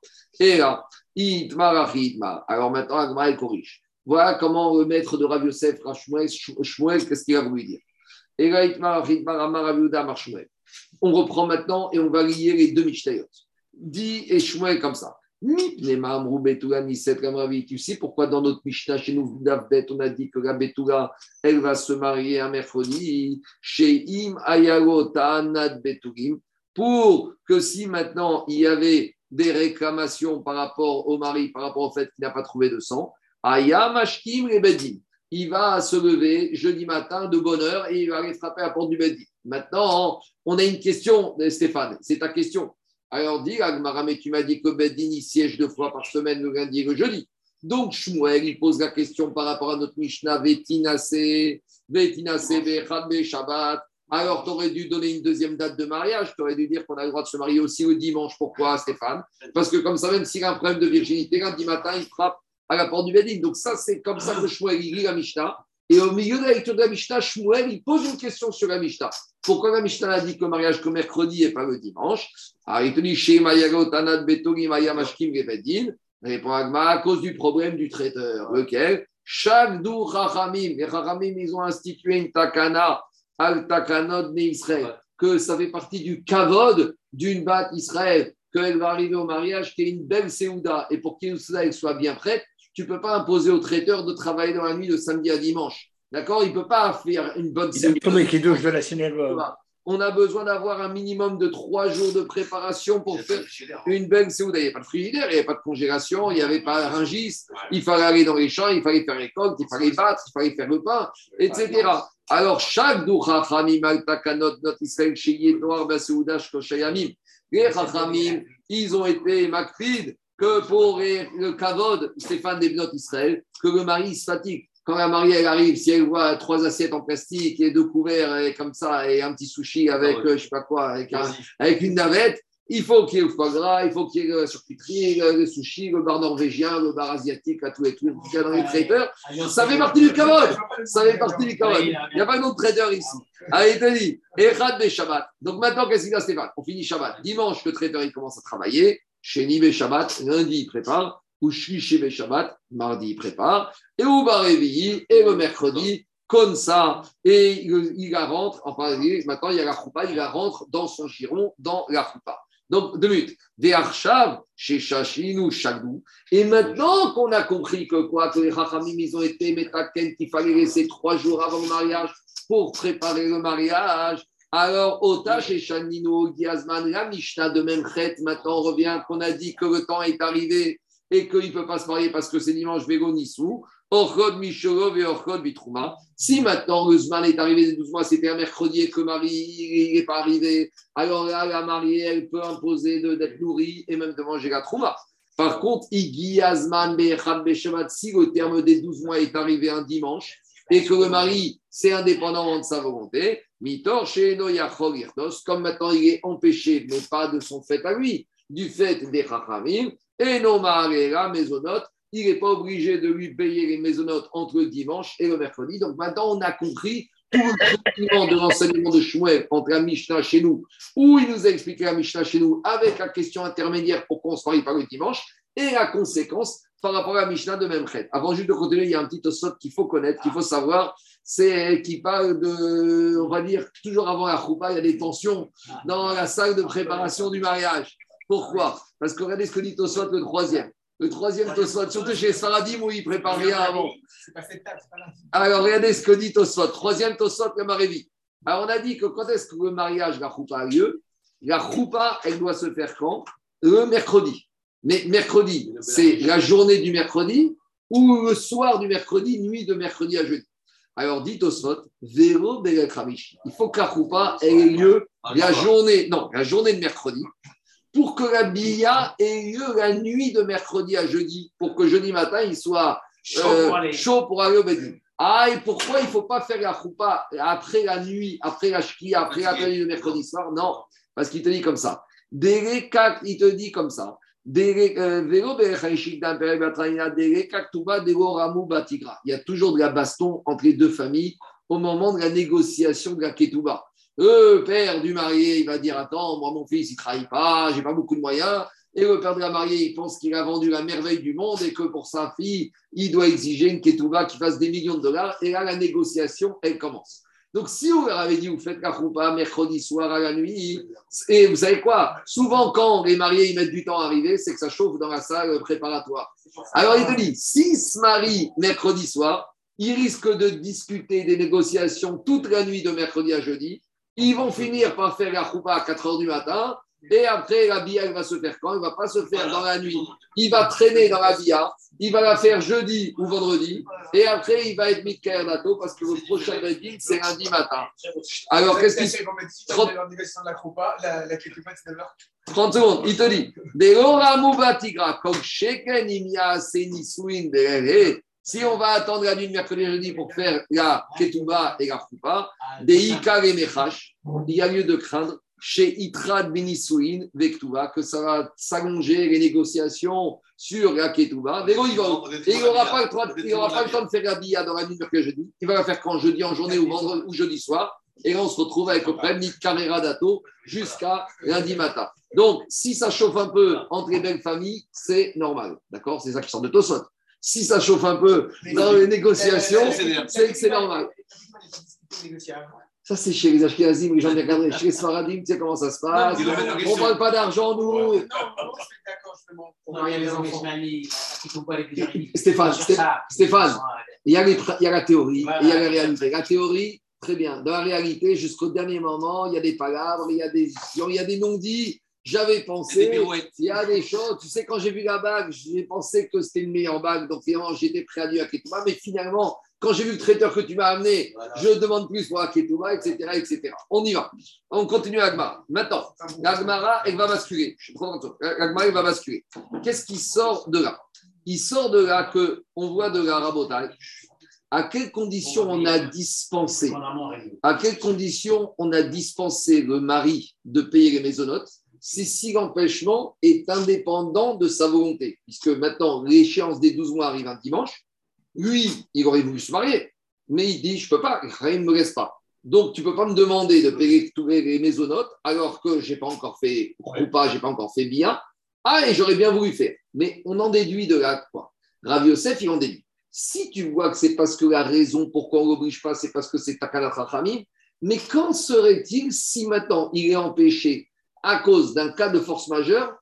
Et là, Itmar Alors maintenant, Agma, elle corrige. Voilà comment le maître de Rav Yosef, Shmuel, qu'est-ce qu'il a voulu dire? On reprend maintenant et on va lier les deux Mishnayot. Dit et comme ça. Tu sais pourquoi dans notre Mishnah, chez nous, on a dit que la Betula, elle va se marier un mercredi chez Im Betulim, pour que si maintenant il y avait des réclamations par rapport au mari, par rapport au fait qu'il n'a pas trouvé de sang, Ayamashkim Rebedim, il va se lever jeudi matin de bonne heure et il va aller frapper à la porte du Bedim. Maintenant, on a une question, Stéphane, c'est ta question. Alors dit Agmara, mais tu m'as dit que Beddin il siège deux fois par semaine, le lundi et le jeudi. Donc Shmuel, il pose la question par rapport à notre Mishnah, Vetinase, Vetinase, Vechad, Shabbat. Alors, tu aurais dû donner une deuxième date de mariage. Tu aurais dû dire qu'on a le droit de se marier aussi le dimanche. Pourquoi, Stéphane? Parce que comme ça, même s'il a un problème de virginité, lundi matin, il frappe à la porte du Beddin. Donc ça, c'est comme ça que Shmuel, il lit la Mishnah. Et au milieu de la lecture de la Mishnah, Shmuel, il pose une question sur la Mishnah. Pourquoi la Mishnah a dit que le mariage que mercredi et pas le dimanche? Alors, il te dit. Répond Agma à cause du problème du traiteur. Lequel? Chaque dou Chachamim. Les ils ont institué une takana, al takanod ne Israël, que ça fait partie du kavod d'une bat Israël, qu'elle va arriver au mariage, qui est une belle Seouda. Et pour qu'une soit bien prête, tu ne peux pas imposer au traiteur de travailler dans la nuit de samedi à dimanche. D'accord? Il ne peut pas faire une bonne douche de la synagogue. On a besoin d'avoir un minimum de trois jours de préparation pour faire une belle séouda. Il n'y avait pas de frigidaire, il n'y avait pas de congélation, il n'y avait pas de ringis. Il fallait aller dans les champs, il fallait faire les coques, il fallait battre, il fallait faire le pain, etc. Alors, chaque doucha mal takanot not Israël noir Les chachamim, ils ont été makpid que pour le kavod, Stéphane des Bnot Israël, que le mari se fatigue. Quand la mariée elle arrive, si elle voit trois assiettes en plastique et deux couverts et comme ça, et un petit sushi avec, ah euh, je sais pas quoi, avec, avec une navette, il faut qu'il y ait le foie gras, il faut qu'il y ait la charcuterie, le, sushi, le bar norvégien, le bar asiatique, à tout et tout, qu'il y a dans les traiteurs. Ça fait partie du kavod. Ça fait partie du kavod. Il n'y a pas d'autre traiteur ici. Allez, t'as dit, Echad des Shabbat. Donc maintenant, qu'est-ce qu'il y a, Stéphane On finit Shabbat. Dimanche, le traiteur, il commence à travailler. Sheni Shabbat, lundi, il prépare. Ou Shlishi Shabbat, mardi, il prépare. Et ou Barévi, et le mercredi, comme ça. Et il, il rentre, enfin, maintenant, il y a la choupa, il la rentre dans son giron, dans la choupa. Donc, deux minutes. Des archav chez ou Chagdou. Et maintenant qu'on a compris que quoi, que les Rachamim, ils ont été métaken, qu'il fallait laisser trois jours avant le mariage pour préparer le mariage, alors, Otash et Shanino, Diazman, la Mishnah de Memchet, maintenant on revient qu'on a dit que le temps est arrivé et qu'il ne peut pas se marier parce que c'est dimanche Végo Nissou. Orchod Micholov et Orchod Bitrouma. Si maintenant le Zman est arrivé des 12 mois, c'était un mercredi et que Marie n'est pas arrivé, alors là, la mariée, elle peut imposer d'être nourrie et même de manger la Trouma. Par contre, Igi Azman si le terme des 12 mois est arrivé un dimanche et que le mari, c'est indépendant de sa volonté, comme maintenant il est empêché, mais pas de son fait à lui, du fait des chachamim, et non la maisonnote, il n'est pas obligé de lui payer les maisonnotes entre le dimanche et le mercredi. Donc maintenant, on a compris tout le de l'enseignement de Shmuel entre la Mishnah chez nous, où il nous a expliqué la Mishnah chez nous avec la question intermédiaire pour qu'on se pas le dimanche, et la conséquence par rapport à la Mishnah de Memchet. Avant juste de continuer, il y a un petit osot qu'il faut connaître, qu'il faut savoir, c'est qui parle de, on va dire, toujours avant la choupa, il y a des tensions dans la salle de préparation du mariage. Pourquoi? Parce que regardez ce que dit Tosot le troisième. Le troisième Tosot, surtout chez Saradim où il prépare rien avant. C'est pas cette table, c'est pas là. Alors, regardez ce que dit Tosot. Troisième Tosot, le Marévi. Alors, on a dit que quand est-ce que le mariage, la choupa a lieu? La choupa, elle doit se faire quand? Le mercredi. Mais mercredi, c'est la journée du mercredi ou le soir du mercredi, nuit de mercredi à jeudi? Alors, dit Tosot, Véro. Il faut que la choupa ait lieu la journée, non, la journée de mercredi pour que la billa ait lieu la nuit de mercredi à jeudi, pour que jeudi matin, il soit Chaud euh, pour aller. chaud pour aller au Bedin. Ah, et pourquoi il ne faut pas faire la choupa après la nuit, après la shkia, après la nuit de mercredi soir? Non, parce qu'il te dit comme ça. Kak, il te dit comme ça. Il y a toujours de la baston entre les deux familles au moment de la négociation de la ketouba. Le père du marié, il va dire Attends, moi, mon fils, il ne travaille pas, j'ai pas beaucoup de moyens. Et le père de la mariée, il pense qu'il a vendu la merveille du monde et que pour sa fille, il doit exiger une ketouba qui fasse des millions de dollars. Et là, la négociation, elle commence. Donc, si vous leur avez dit, vous faites la choupa mercredi soir à la nuit, et vous savez quoi? Souvent, quand les mariés ils mettent du temps à arriver, c'est que ça chauffe dans la salle préparatoire. Alors, il te dit, s'ils se marient mercredi soir, ils risquent de discuter des négociations toute la nuit de mercredi à jeudi. Ils vont finir par faire la choupa à 4 heures du matin. Et après, la bia, elle va se faire quand? Elle ne va pas se faire dans la nuit. Il va traîner dans la bia. Il va la faire jeudi ou vendredi. Et après, il va être mis dato parce que le prochain wedding, c'est lundi matin. Alors, qu'est-ce qui se 9 heures. 30 secondes, il te dit. Si on va attendre la nuit de mercredi et jeudi pour faire la ketouba et la choupa, des ikar et mechash, il y a lieu de craindre chez Itrad Benisuin Vektuba que ça va s'allonger les négociations sur la ketouba. Vélo, il n'aura pas, le pas temps de faire la billa dans la nuit et jeudi. Il va la faire quand jeudi en journée ou vendredi ou jeudi soir. Et là, on se retrouve avec le problème ni de caméra dato jusqu'à lundi matin. Donc, si ça chauffe un peu entre les belles familles, c'est normal. D'accord C'est ça qui sort de Tosot. Si ça chauffe un peu dans les négociations, que c'est normal. Ça, c'est chez les Ashkenazim, les gens bien cadrés. Chez les Sfaradim, tu sais comment ça se passe. Non, On ne parle pas d'argent, nous. Non, non, je suis d'accord, justement. On marier les enfants. Qui sont pas les plus Stéphane. Stéphane. Il y, a les il y a la théorie Voilà. et il y a la réalité. La théorie, très bien. Dans la réalité, jusqu'au dernier moment, il y a des palabres, il y a des, il y a des non-dits. J'avais pensé, il y a des choses. Tu sais, quand j'ai vu la bague, j'ai pensé que c'était une meilleure bague. Donc, finalement, j'étais prêt à dire à. Mais finalement, quand j'ai vu le traiteur que tu m'as amené, je demande plus pour la Ketouba, etc., etc. On y va. On continue Agmara. Maintenant, l'Agmara, elle va basculer. Je prends. L'Agmara, elle va basculer. Qu'est-ce qui sort de là? Il sort de là que on voit de la rabotage. À quelles conditions on a dispensé? À quelles conditions on a dispensé le mari de payer les maisonnotes C'est si l'empêchement est indépendant de sa volonté. Puisque maintenant, l'échéance des 12 mois arrive un dimanche. Lui, il aurait voulu se marier, mais il dit Je ne peux pas, rien ne me laisse pas. Donc, tu ne peux pas me demander de payer tous les maisonnotes alors que je n'ai pas encore fait pas, je n'ai pas encore fait bien. Ah, et j'aurais bien voulu faire. Mais on en déduit de là quoi Rav Yosef, il en déduit. Si tu vois que c'est parce que la raison pourquoi on ne l'oblige pas, c'est parce que c'est Takalat Rachamim, mais qu'en serait-il si maintenant il est empêché à cause d'un cas de force majeure,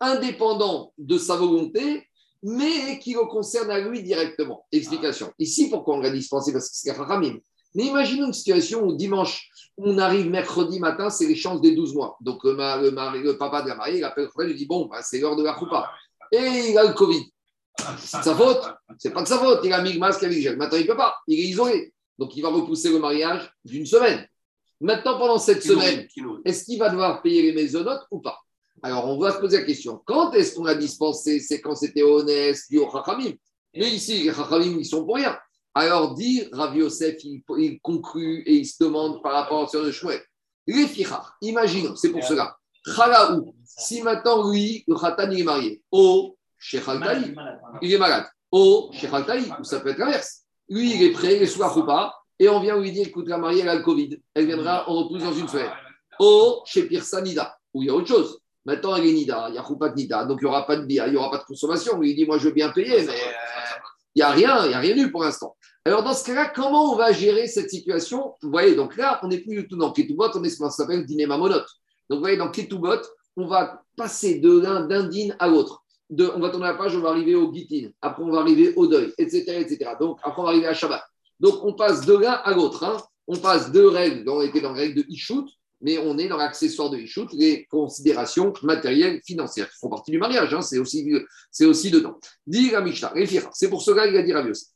indépendant de sa volonté, mais qui le concerne à lui directement Explication. Ici, pourquoi on l'a dispensé Parce que c'est Rachamim. Mais imaginons une situation où dimanche, on arrive mercredi matin, c'est les chances des 12 mois. Donc le, ma- le mari- le papa de la mariée, il appelle le frère, il dit Bon, bah, c'est l'heure de la choupa. Et il a le Covid. C'est de sa faute C'est pas de sa faute. Il a mis le masque avec gel. Maintenant, il ne peut pas. Il est isolé. Donc, il va repousser le mariage d'une semaine. Maintenant, pendant cette semaine, est-ce qu'il va devoir payer les maisonnotes ou pas? Alors, on va se poser la question. Quand est-ce qu'on a dispensé C'est quand c'était honnête, dit au Chachamim? Mais ici, les Chachamim, ils sont pour rien. Alors, dit Rav Yosef, il, il conclut et il se demande par rapport à ce de Shmuel. Les fichar, imaginons, c'est pour cela. Chalaou, si maintenant, lui, le Khatan, il est marié. Oh, chez Khaltaï, il est malade. Oh, chez Khaltaï, ou ça peut être l'inverse. Lui, il est prêt, il est sous la choupa, et on vient lui dire écoute, la mariée, elle a le Covid. Elle viendra, on repousse dans une semaine. Oh, chez Pirsanida, où il y a autre chose. Maintenant, elle est Nida, il n'y a pas de Nida, donc il n'y aura pas de bière, il n'y aura pas de consommation. Il dit, moi, je veux bien payer, mais euh, il n'y a rien, il n'y a rien eu pour l'instant. Alors, dans ce cas-là, comment on va gérer cette situation? Vous voyez, donc là, on n'est plus du tout dans Ketubot, on est ce qu'on s'appelle Dinéma monote. Donc, vous voyez, dans Ketubot, on va passer de l'un d'un din à l'autre. De, on va tourner la page, on va arriver au Gitin, après on va arriver au deuil, etc., etc. Donc, après on va arriver à Shabbat. Donc, on passe de l'un à l'autre. hein. On passe de règles, on était dans les règles de Ishut, mais on est dans l'accessoire de Ishut, les considérations matérielles, financières, qui font partie du mariage, hein, c'est aussi, c'est aussi dedans. Dit la Mishnah, c'est pour cela qu'il a dit Rav Yosef.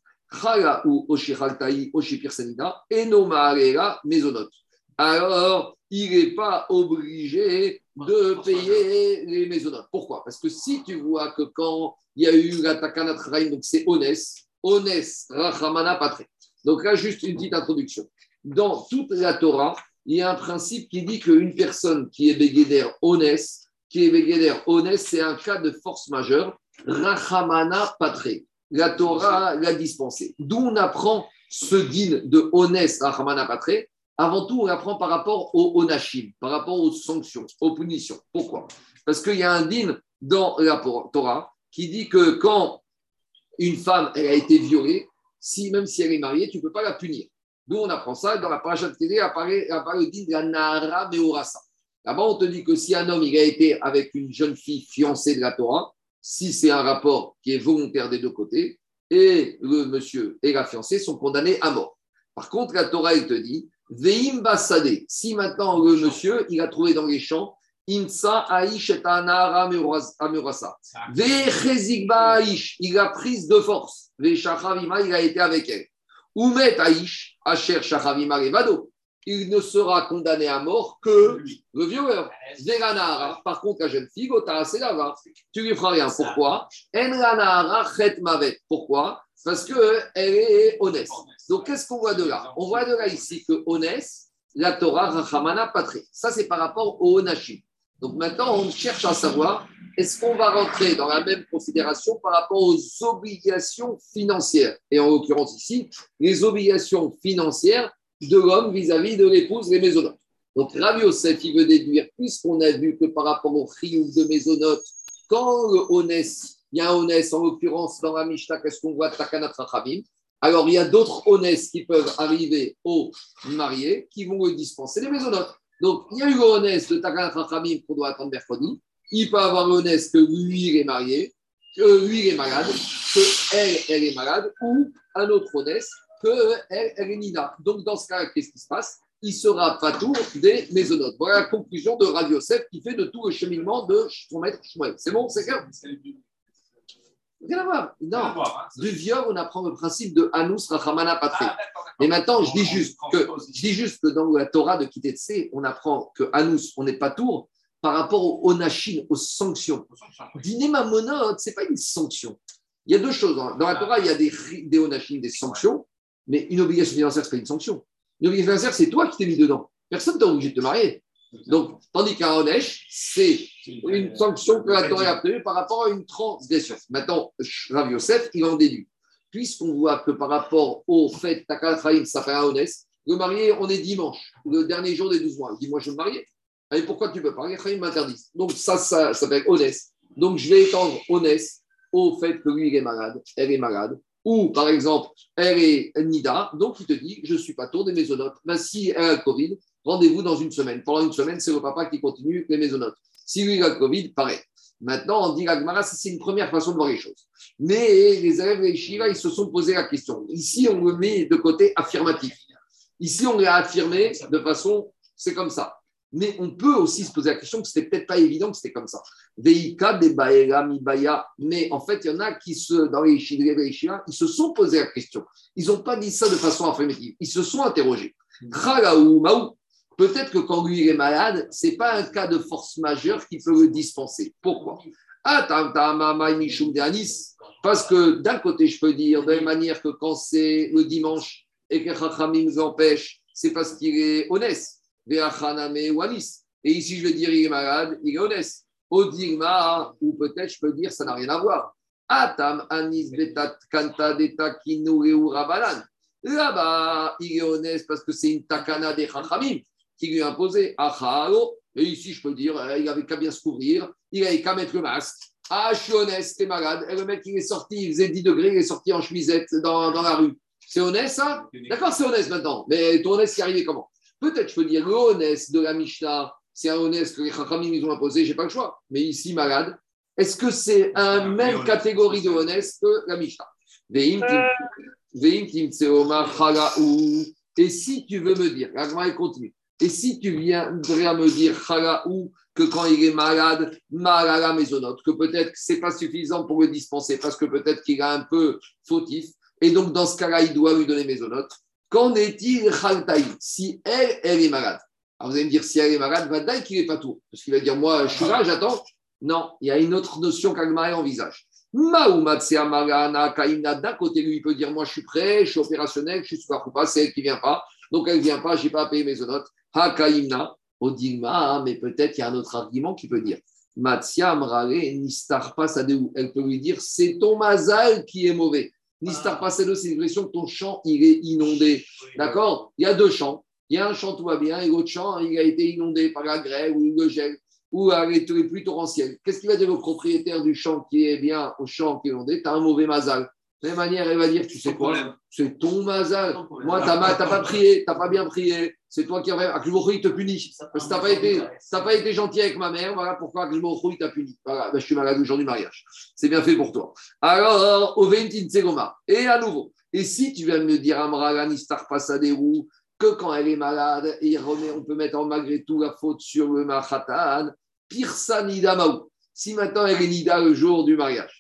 Alors, il n'est pas obligé de payer les maisonnotes. Pourquoi? Parce que si tu vois que quand il y a eu la Takana Traim, donc c'est Ones, Ones, Rachamana Patre. Donc là, juste une petite introduction. Dans toute la Torah, il y a un principe qui dit qu'une personne qui est Begeder Ones, qui est Begeder Ones, c'est un cas de force majeure, Rachamana Patre. La Torah l'a dispensé. D'où on apprend ce din de Ones, Rachamana Patre avant tout, on apprend par rapport au onashim, par rapport aux sanctions, aux punitions. Pourquoi? Parce qu'il y a un din dans la Torah qui dit que quand une femme elle a été violée, si, même si elle est mariée, tu ne peux pas la punir. D'où on apprend ça. Dans la paracha de Télé, apparaît, apparaît le din de la Nahara Meorasa. Là-bas, on te dit que si un homme il a été avec une jeune fille fiancée de la Torah, si c'est un rapport qui est volontaire des deux côtés, et le monsieur et la fiancée sont condamnés à mort. Par contre, la Torah, elle te dit Veim Basade. Si maintenant le monsieur, il a trouvé dans les champs, Insa Aïch et Baïch, il a prise de force. Veshachavima, il a été avec elle. Oumet Aïch, Asher Shachavima Levado. Il ne sera condamné à mort que le violeur. Par contre, la jeune fille, Tu lui feras rien. Pourquoi? Pourquoi? Parce qu'elle est honnête. Donc, qu'est-ce qu'on voit de là? On voit de là ici que honnête, la Torah Rachamana Patre. Ça, c'est par rapport au Onashim. Donc maintenant, on cherche à savoir, est-ce qu'on va rentrer dans la même considération par rapport aux obligations financières? Et en l'occurrence ici, les obligations financières de l'homme vis-à-vis de l'épouse, les maisonnotes. Donc Rav Yosef, il veut déduire, puisqu'on a vu que par rapport au chiyuv de maisonnotes, quand le honnête, il y a un honnête, en l'occurrence dans la Mishnah, qu'est-ce qu'on voit? Takanat Rachamim alors, il y a d'autres honnêtes qui peuvent arriver aux mariés qui vont dispenser les maisonnotes. Donc, il y a eu l'honnête de Takanat Rachamim qu'on doit attendre mercredi. Il peut avoir l'honnête que lui, il est marié, que lui, il est malade, que elle, elle est malade, ou un autre honnête que elle, elle est Nina. Donc, dans ce cas, qu'est-ce qui se passe? Il sera tout des maisonnotes. Voilà la conclusion de Radio Yosef qui fait de tout le cheminement de son maître. C'est bon, c'est clair? Rien à voir. Non. Rien à voir, hein. Du viol, on apprend le principe de Anus Rachamana Patre. Ah. Mais maintenant, je dis juste que je dis juste que dans la Torah de Kitetse, on apprend que Anus, on n'est pas tour par rapport au Onashin, aux sanctions. Dîner mamonot, ce n'est pas une sanction. Il y a deux choses. hein. Dans la Torah, il y a des, des Onashin, des sanctions, mais une obligation financière, ce n'est pas une sanction. Une obligation financière, c'est toi qui t'es mis dedans. Personne ne t'a obligé de te marier. Donc, tandis qu'un Onesh, c'est une sanction que la Torah a prévue par rapport à une transgression. Maintenant, Rav Yosef, il en déduit. Puisqu'on voit que par rapport au fait, Takal Chaim, ça fait un honnête, le marié, on est dimanche, le dernier jour des 12 mois. Il dit, moi, je veux me marier. Et pourquoi tu peux pas? Chaim m'interdisent. Donc, ça, ça, ça s'appelle honnête. Donc, je vais étendre honnête au fait que lui, il est malade, elle est malade. Ou, par exemple, elle est Nida, donc il te dit, je ne suis pas tour des maisonnotes. Ben, si elle a le Covid, rendez-vous dans une semaine. Pendant une semaine, c'est le papa qui continue les maisonnotes. Si lui, il a le Covid, pareil. Maintenant, on dit ça, c'est une première façon de voir les choses. Mais les élèves de Shiva, ils se sont posé la question. Ici, on le met de côté affirmatif. Ici, on l'a affirmé de façon, c'est comme ça. Mais on peut aussi se poser la question que c'était peut-être pas évident que c'était comme ça. Veika, Debaera, Mibaya. Mais en fait, il y en a qui, se, dans les Shiva, ils se sont posé la question. Ils n'ont pas dit ça de façon affirmative. Ils se sont interrogés. Khalaou, Maou. Peut-être que quand lui est malade, ce n'est pas un cas de force majeure qui peut le dispenser. Pourquoi? Ah. Parce que d'un côté, je peux dire, de la même manière que quand c'est le dimanche et que Chachamim nous empêche, c'est parce qu'il est honnête. Et ici, je vais dire, il est malade, il est honnête. Odigma, ou peut-être je peux dire, ça n'a rien à voir. Atam, anis, betat, kanta. Là-bas, il est honnête parce que c'est une takana des Chachamim qui lui a imposé. Acharo, Et ici, je peux dire, euh, il avait qu'à bien se couvrir, il avait qu'à mettre le masque. Ah, je suis honnête, t'es malade. Et le mec, il est sorti, il faisait 10 degrés, il est sorti en chemisette dans, dans la rue. C'est honnête, ça? D'accord, c'est honnête maintenant. Mais ton honnête, c'est arrivé comment? Peut-être je peux dire le honnête de la Mishnah, c'est un honnête que les Chachamim ils ont imposé, j'ai pas le choix. Mais ici, malade, est-ce que c'est un même catégorie de honnête que la Mishnah? Chalaou. Et si tu veux me dire, la continue. Et si tu viendrais me dire chalaou que quand il est malade, mal à la maisonnote, que peut-être c'est pas suffisant pour le dispenser parce que peut-être qu'il est un peu fautif, et donc dans ce cas-là, il doit lui donner maisonnote. Qu'en est-il chaltaï Si elle, elle est malade? Alors vous allez me dire, si elle est malade, va dire qu'il n'est pas tout. Parce qu'il va dire, moi, je suis là, j'attends. Non, il y a une autre notion qu'Agmaré envisage. D'un côté, lui, il peut dire Moi, je suis prêt, je suis opérationnel, je suis super pas, c'est elle qui vient pas. Donc, elle vient pas, je n'ai pas à payer mes notes. Hakaimna, Odilma, mais peut-être il y a un autre argument qui peut dire Matsia Amrale, Nistar Pasadeu. Elle peut lui dire C'est ton mazal qui est mauvais. Nistar Pasadeu, c'est l'expression que ton champ, il est inondé. D'accord? Il y a deux champs. Il y a un champ, tout va bien, et l'autre champ, il a été inondé par la grêle ou le gel ou les les pluies torrentielles. Qu'est-ce qu'il va dire au propriétaire du champ qui est bien au champ qui est inondé? Tu as un mauvais mazal. De la même manière, elle va dire Tu sais quoi C'est ton mazal. Moi, tu n'as pas prié, tu n'as pas bien prié. C'est toi qui as. Akhlbourou, il te punit. Parce que tu n'as pas, été- t'as pas été gentil avec ma mère. Voilà pourquoi Akhlbourou, il t'a puni. Voilà, ben, je suis malade le jour du mariage. C'est bien fait pour toi. Alors, au Ventin Segoma. Et à nouveau. Et si tu viens de me dire Amraga Nistar Pasadérou, que quand elle est malade, il remet, on peut mettre en malgré tout la faute sur le Mahatan, Pirsa Nida Maou. Si maintenant elle est Nida le jour du mariage.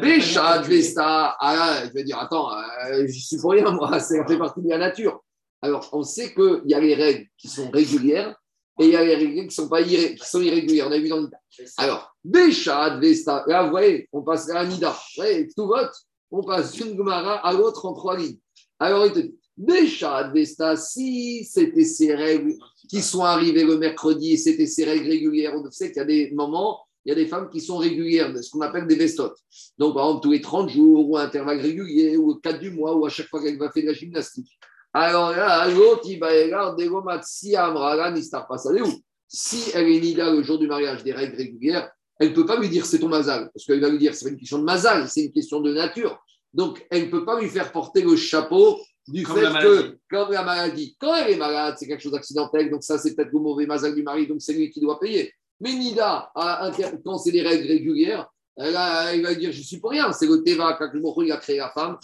Bécha, Vesta, ah je vais dire, attends, euh, j'y suis pour rien, moi, ça fait partie de la nature. Alors, on sait qu'il y a les règles qui sont régulières et il y a les règles qui sont, pas irré- qui sont irrégulières. On a vu dans le Alors, Bécha, Vesta, là, vous voyez, on passe à la Nida. Vous voyez, tout vote, on passe d'une Gemara à l'autre en trois lignes. Alors, il te dit, Bécha, Vesta, si c'était ces règles qui sont arrivées le mercredi et c'était ces règles régulières, on sait qu'il y a des moments, il y a des femmes qui sont régulières, ce qu'on appelle des vestotes. Donc, par exemple, tous les 30 jours, ou à intervalles réguliers, ou au 4 du mois, ou à chaque fois qu'elle va faire de la gymnastique. Alors là, l'autre, il va regarder si Amrala Nistar Pasadeu. Si elle est nida le jour du mariage des règles régulières, elle ne peut pas lui dire c'est ton mazal, parce qu'elle va lui dire c'est pas une question de mazal, c'est une question de nature. Donc, elle ne peut pas lui faire porter le chapeau du Comme fait que, comme la maladie, quand elle est malade, c'est quelque chose d'accidentel, donc ça, c'est peut-être le mauvais mazal du mari, donc c'est lui qui doit payer. Mais Nida, inter- quand c'est des règles régulières, elle, a- elle va dire Je suis pour rien. C'est le Teva, quand le il a créé la femme,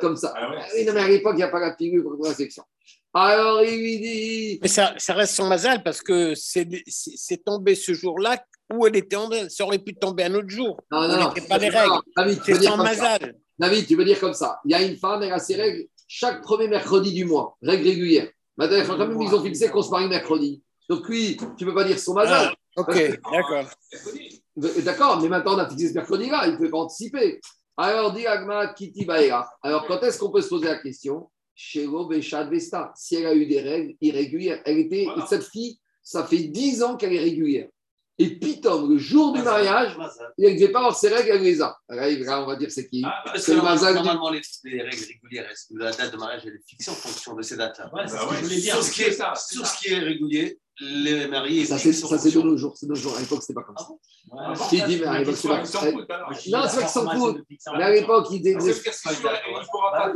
comme ça. Ah ouais. Ah oui, non, mais à l'époque, il n'y a pas la figure pour la section. Alors, il lui dit Mais ça, ça reste son mazal parce que c'est tombé ce jour-là où elle était tombée. Ça aurait pu tomber un autre jour. Non, On non, non. pas les règles. David, tu veux C'est dire comme ça. mazal. David, tu veux dire comme ça. Il y a une femme, elle a ses règles chaque premier mercredi du mois, règles régulières. Maintenant, les femmes, ils ont fixé qu'on se marie mercredi. Donc, lui, tu ne peux pas dire son mazal. Ok, d'accord. D'accord, mais maintenant on a fixé ce mercredi-là, il ne peut pas anticiper. Alors, dit Agma Kiti. Alors, quand est-ce qu'on peut se poser la question? Shelo Beshad Vesta. Si elle a eu des règles irrégulières, elle était, Voilà. cette fille, ça fait 10 ans qu'elle est régulière. Et Pitom, le jour du mariage, elle ne devait pas avoir ses règles, elle les a. Là, on va dire c'est qui? Ah, C'est le mazal normalement, du- les, les règles régulières, est-ce que la date de mariage elle est fixée en fonction de ces dates-là Ouais, c'est Bah ce ouais, je voulais dire. Sur ce ça. ce qui est régulier, les mariés. Ça, c'est ça, c'est de nos jours. C'est de nos jours. À l'époque, c'était pas comme ça. Ouais. Qui dit, mais à l'époque, c'est pas foutent, alors. Non, c'est vrai qu'ils s'en. C'est Mais à l'époque, il que pas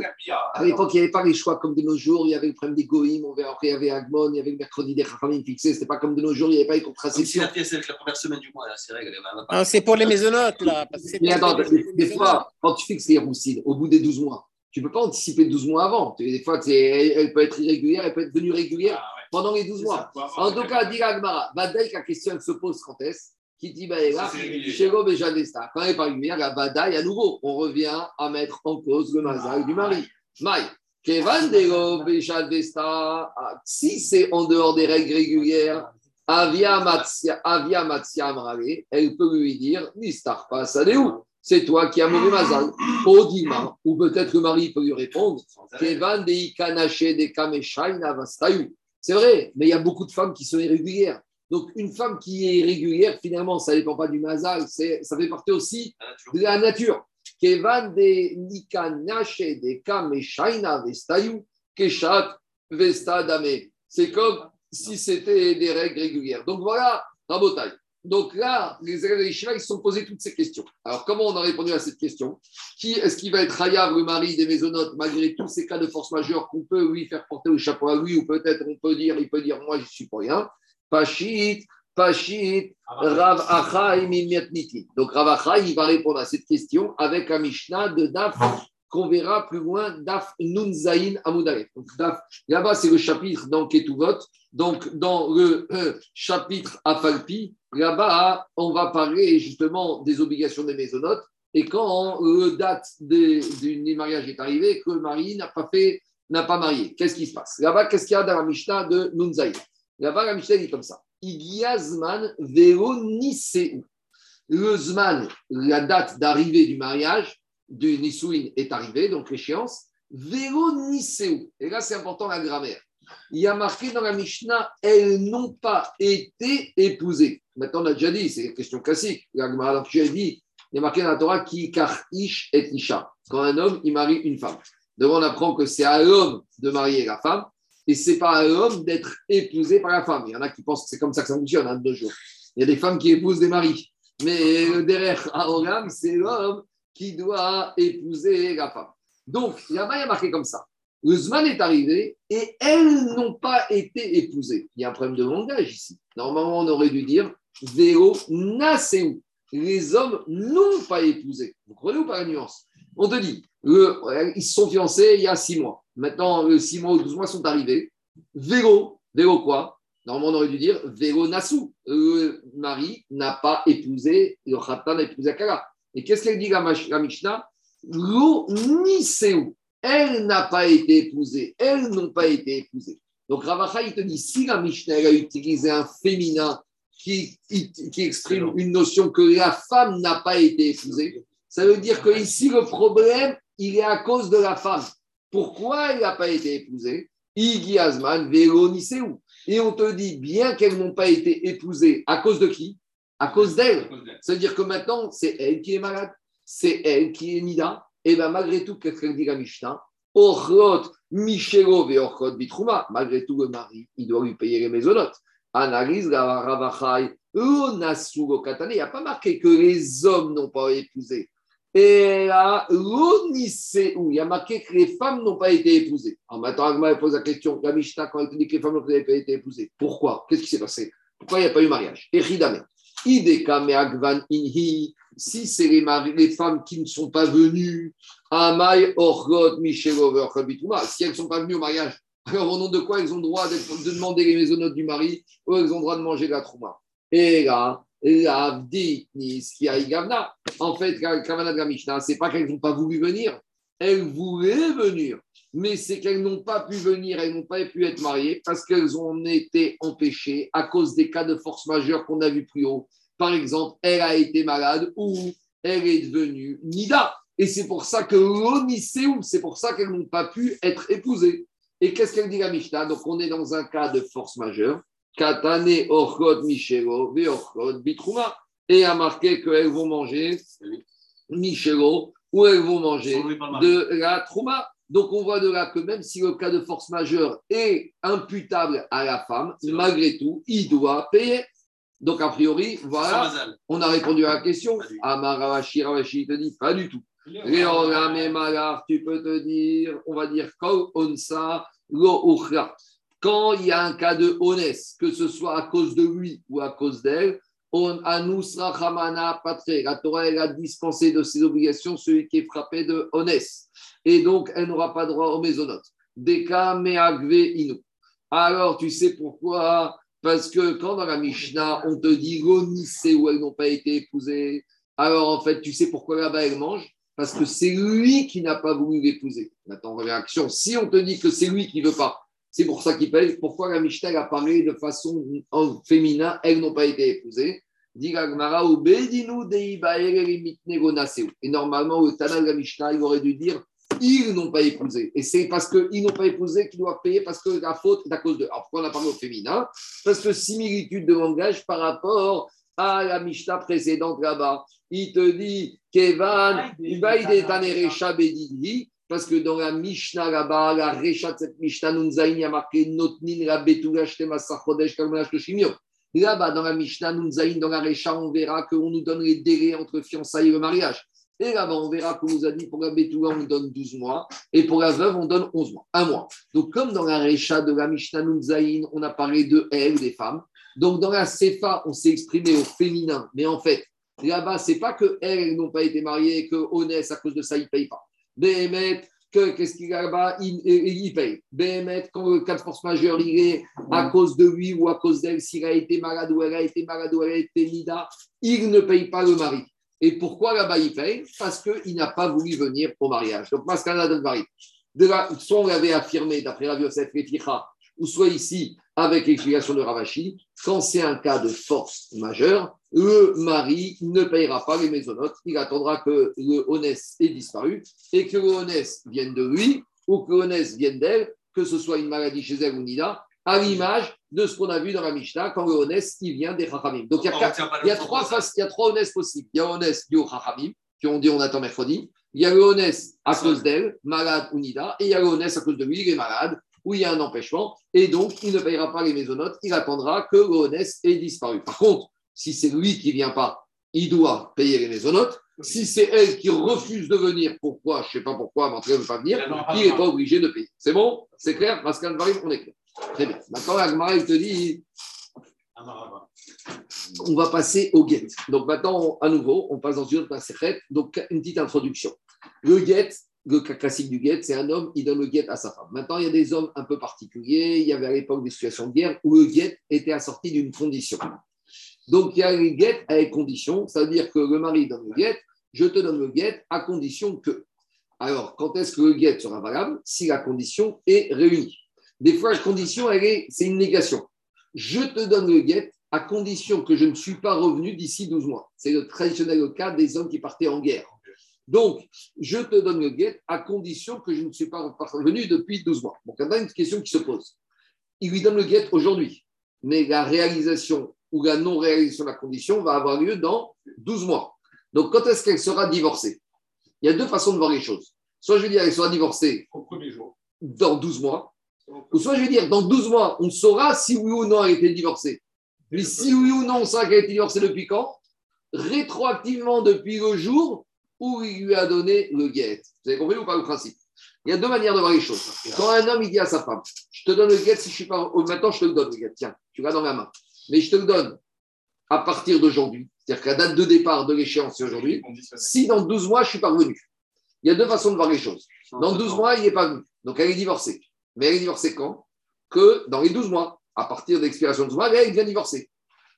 à l'époque, n'y avait pas les choix comme de nos jours. Il y avait le problème des verra Après, il y avait Agmon. Il y avait le mercredi des Chachamim fixés. C'était pas comme de nos jours. Il n'y avait pas les Comme si contraceptions. la pièce avec la première semaine du mois, elle a ses règles, elle va pas. Ah, c'est pour les maisonnotes, là. que c'est Mais pour attends, les- des, fois, quand tu fixes les roussines, au bout des 12 mois, tu ne peux pas anticiper 12 mois avant. Des fois, c'est- elle, peut être irrégulière, elle peut être devenue régulière Ah. Pendant les 12 mois. En tout cas, dit Agmara, Badaï, la question elle se pose quand est-ce Qui dit Rob et Jadesta. Quand elle n'est pas la Badaï, à nouveau, on revient à mettre en cause le mazal du mari. Maï. Ah, si c'est en dehors des règles régulières, Avia Matsia, Avia Matsia Amrale, elle peut lui dire Nistar pas où? C'est toi qui as mauvais mazal. Odima, ou peut-être le mari peut lui répondre Kevan de Ikanache de Kameshaina Vastayu. C'est vrai, mais il y a beaucoup de femmes qui sont irrégulières. Donc, une femme qui est irrégulière, finalement, ça ne dépend pas du mazal, ça fait partie aussi de la nature. Kevan de Nikanache de Kameshaina Vestayu, Keshat Vesta Dame. C'est comme si c'était des règles régulières. Donc voilà, Rabotai. Donc là, les élèves de ils se sont posés toutes ces questions. Alors, comment on a répondu à cette question? Qui Est-ce qu'il va être Hayav, le mari des maisonnotes, malgré tous ces cas de force majeure qu'on peut lui faire porter le chapeau à lui, ou peut-être on peut dire, il peut dire, moi, je suis pour rien? Pachit, Pachit, Rav Achai, Mimiatniti. Donc, Rav Achai, il va répondre à cette question avec un Mishnah de Daf qu'on verra plus loin, Daf Nun Zain Amoudalet. Là-bas, c'est le chapitre dans Ketuvot. Donc, dans le euh, chapitre Afalpi, là-bas, on va parler justement des obligations des maisonnotes. Et quand le date des, du mariage est arrivé, que le mari n'a pas fait, n'a pas marié, qu'est-ce qui se passe? Là-bas, qu'est-ce qu'il y a dans la Mishnah de Nun Zain Là-bas, la Mishnah dit comme ça. Igiazman Veroniseu. Le Zman, la date d'arrivée du mariage, du Nisouin est arrivée, donc l'échéance. Veroniseu. Et là, c'est important la grammaire. Il y a marqué dans la Mishnah, elles n'ont pas été épousées. Maintenant, on a déjà dit, c'est une question classique. La Gemara as dit, il y a marqué dans la Torah qui car ish et isha. Quand un homme, il marie une femme. Donc, on apprend que c'est à l'homme de marier la femme et c'est pas à l'homme d'être épousé par la femme. Il y en a qui pensent que c'est comme ça que ça fonctionne, hein, jours. Il y a des femmes qui épousent des maris. Mais le derrière à Oram, c'est l'homme qui doit épouser la femme. Donc, il y a marqué comme ça. Le est arrivé et elles n'ont pas été épousées. Il y a un problème de langage ici. Normalement, on aurait dû dire Véo Naseu. Les hommes n'ont pas épousé. Vous comprenez ou pas la nuance On te dit, ils se sont fiancés il y a six mois. Maintenant, six mois ou 12 mois sont arrivés. Vélo, vélo quoi? Normalement, on aurait dû dire Vélo Nassou. Le mari n'a pas épousé, le Khatan n'a épousé Akara. Et qu'est-ce qu'elle dit la, la Mishnah? Lo Niseu. Elle n'a pas été épousée. Elles n'ont pas été épousées. Donc Ravacha, il te dit, si la Mishnah a utilisé un féminin qui, qui exprime une notion que la femme n'a pas été épousée, ça veut dire que ici, le problème, il est à cause de la femme. Pourquoi elle n'a pas été épousée? Igi Azman, Vélo. Et on te dit, bien qu'elles n'ont pas été épousées, à cause de qui? À cause d'elle. C'est-à-dire que maintenant, c'est elle qui est malade, c'est elle qui est Nida. Et bien, malgré tout, qu'est-ce qu'elle dit la Mishnah Orchot, Michelo, et Orchot, Bitrouma. Malgré tout, le mari, il doit lui payer les maisonnotes. Analyse la Ravachai, Onasu, Katane. Il n'y a pas marqué que les hommes n'ont pas épousé. Et là, l'oniseu, il y a marqué que les femmes n'ont pas été épousées. Alors maintenant, Agma elle pose la question, la Mishnah, quand elle te dit que les femmes n'ont pas été épousées, pourquoi? Qu'est-ce qui s'est passé? Pourquoi il n'y a pas eu mariage? Echidame. Inhi. Si c'est les, les femmes qui ne sont pas venues, Amai orgot bituma. si elles ne sont pas venues au mariage, alors au nom de quoi elles ont droit de demander les maisonnotes du mari ou elles ont droit de manger la trouma Et là. En fait, la Kavana de la c'est pas qu'elles n'ont pas voulu venir, elles voulaient venir. Mais c'est qu'elles n'ont pas pu venir, elles n'ont pas pu être mariées parce qu'elles ont été empêchées à cause des cas de force majeure qu'on a vu plus haut. Par exemple, elle a été malade ou elle est devenue Nida. Et c'est pour ça que l'Oniseum, c'est pour ça qu'elles n'ont pas pu être épousées. Et qu'est-ce qu'elle dit la Mishnah? Donc on est dans un cas de force majeure. Katane orchot michelo veorchot bitrouma. Et a marqué qu'elles vont manger michelo ou elles vont manger de la trouma. Donc on voit de là que même si le cas de force majeure est imputable à la femme, malgré tout, il doit payer. Donc a priori, voilà, on a répondu à la question. Pas du tout. Amar Ravashi, te dit pas du tout. Tu peux te dire, on va dire onsa lo. Quand il y a un cas de honnête, que ce soit à cause de lui ou à cause d'elle, on anusra chamana patre. La Torah elle a dispensé de ses obligations celui qui est frappé de honnête. Et donc, elle n'aura pas droit aux maisonnotes. Deka meagve inu. Alors, tu sais pourquoi? Parce que quand dans la Mishnah, on te dit l'onissé où elles n'ont pas été épousées, alors en fait, tu sais pourquoi là-bas elles mangent? Parce que c'est lui qui n'a pas voulu l'épouser. Maintenant, réaction. Si on te dit que c'est lui qui ne veut pas, c'est pour ça qu'il paye. Pourquoi la Mishnah a parlé de façon en féminin Elles n'ont pas été épousées? Et normalement, le Tana de la Mishnah, il aurait dû dire ils n'ont pas épousé. Et c'est parce qu'ils n'ont pas épousé qu'ils doivent payer parce que la faute est à cause de. Alors pourquoi on a parlé au féminin? Parce que similitude de langage par rapport à la Mishnah précédente là-bas. Il te dit Kevan, Tanerecha Bedidhi, Parce que dans la Mishnah là-bas, la Recha de cette Mishnah, Nunzaïn, il y a marqué Notnin, la Betula, Shtema, Sachodesh, Kalmanash, Toshimio. Là-bas, dans la Mishnah, Nunzaïn, dans la Recha, on verra qu'on nous donne les délais entre fiançailles et le mariage. Et là-bas, on verra qu'on nous a dit pour la Betula, on donne 12 mois, et pour la veuve, on donne 11 mois, un mois. Donc, comme dans la Recha de la Mishnah Nunzaïn, on a parlé de elles, des femmes. Donc, dans la Sefa, on s'est exprimé au féminin. Mais en fait, là-bas, c'est pas que elles, n'ont pas été mariées, que Honest, à cause de ça, ils ne payent pas. Béhémet, que qu'est-ce qu'il y a là-bas? Il, paye. Béhémet, quand le cas de force majeure, il est à cause de lui ou à cause d'elle, s'il a été malade ou elle a été malade ou elle a été nida, il ne paye pas le mari. Et pourquoi là-bas il paye Parce qu'il n'a pas voulu venir au mariage. Donc, Maskana de mari. De la, soit on l'avait affirmé d'après la Yosef Reficha, ou soit ici avec l'explication de Ravashi, quand c'est un cas de force majeure, le mari ne payera pas les maisonnotes, il attendra que le honest ait disparu et que le honest vienne de lui ou que le honest vienne d'elle, que ce soit une maladie chez elle ou Nina, à l'image de ce qu'on a vu dans la Mishnah quand le honest il vient des Chachamim. Donc il y a, quatre, il y a trois faces, il y a trois honestes possibles. Il y a honest du Chachamim, qui ont dit on attend mercredi. Il y a le à cause d'elle, malade ou Nida, et il y a le honest à cause de lui, il est malade où il y a un empêchement, et donc il ne payera pas les maisonnotes, il attendra que l'honnête ait disparu. Par contre, si c'est lui qui ne vient pas, il doit payer les maisonnotes. Si c'est elle qui refuse de venir, pourquoi? Je ne sais pas pourquoi, mais en tout cas, elle ne veut pas venir, il n'est pas obligé de payer. C'est bon? C'est clair? Pascal Varim, on est clair. Très bien. Maintenant, Agmara, il te dit on va passer au guet. Donc maintenant, à nouveau, on passe dans une autre macérette. Donc, une petite introduction. Le guet, le cas classique du guet, c'est un homme, il donne le guet à sa femme. Maintenant, il y a des hommes un peu particuliers. Il y avait à l'époque des situations de guerre où le guet était assorti d'une condition. Donc, il y a le guet avec condition. Ça veut dire que le mari donne le guet, je te donne le guet à condition que. Alors, quand est-ce que le guet sera valable Si la condition est réunie? Des fois, la condition, elle est, c'est une négation. Je te donne le guet à condition que je ne suis pas revenu d'ici 12 mois. C'est le traditionnel cas des hommes qui partaient en guerre. Donc, je te donne le guet à condition que je ne suis pas revenu depuis 12 mois. Donc, il y a une question qui se pose. Il lui donne le guet aujourd'hui, mais la réalisation ou la non-réalisation de la condition va avoir lieu dans 12 mois. Donc, quand est-ce qu'elle sera divorcée? Il y a deux façons de voir les choses. Soit je vais dire qu'elle sera divorcée Au premier jour. dans 12 mois, ou soit je vais dire dans 12 mois, on saura si oui ou non elle a été divorcée. Mais si oui ou non on saura qu'elle a été divorcée depuis quand? Rétroactivement depuis le jour où il lui a donné le guet. Vous avez compris ou pas le principe? Il y a deux manières de voir les choses. Quand un homme il dit à sa femme, je te donne le guet si je suis pas. oh, Maintenant, je te le donne, le guet. Tiens, tu l'as dans la main. Mais je te le donne à partir d'aujourd'hui. C'est-à-dire que la date de départ de l'échéance, c'est aujourd'hui. Si dans 12 mois, je suis pas revenu. Il y a deux façons de voir les choses. Dans 12 mois, il n'est pas venu. Donc, elle est divorcée. Mais elle est divorcée quand? Que dans les 12 mois. À partir de l'expiration de 12 mois, elle est bien divorcée.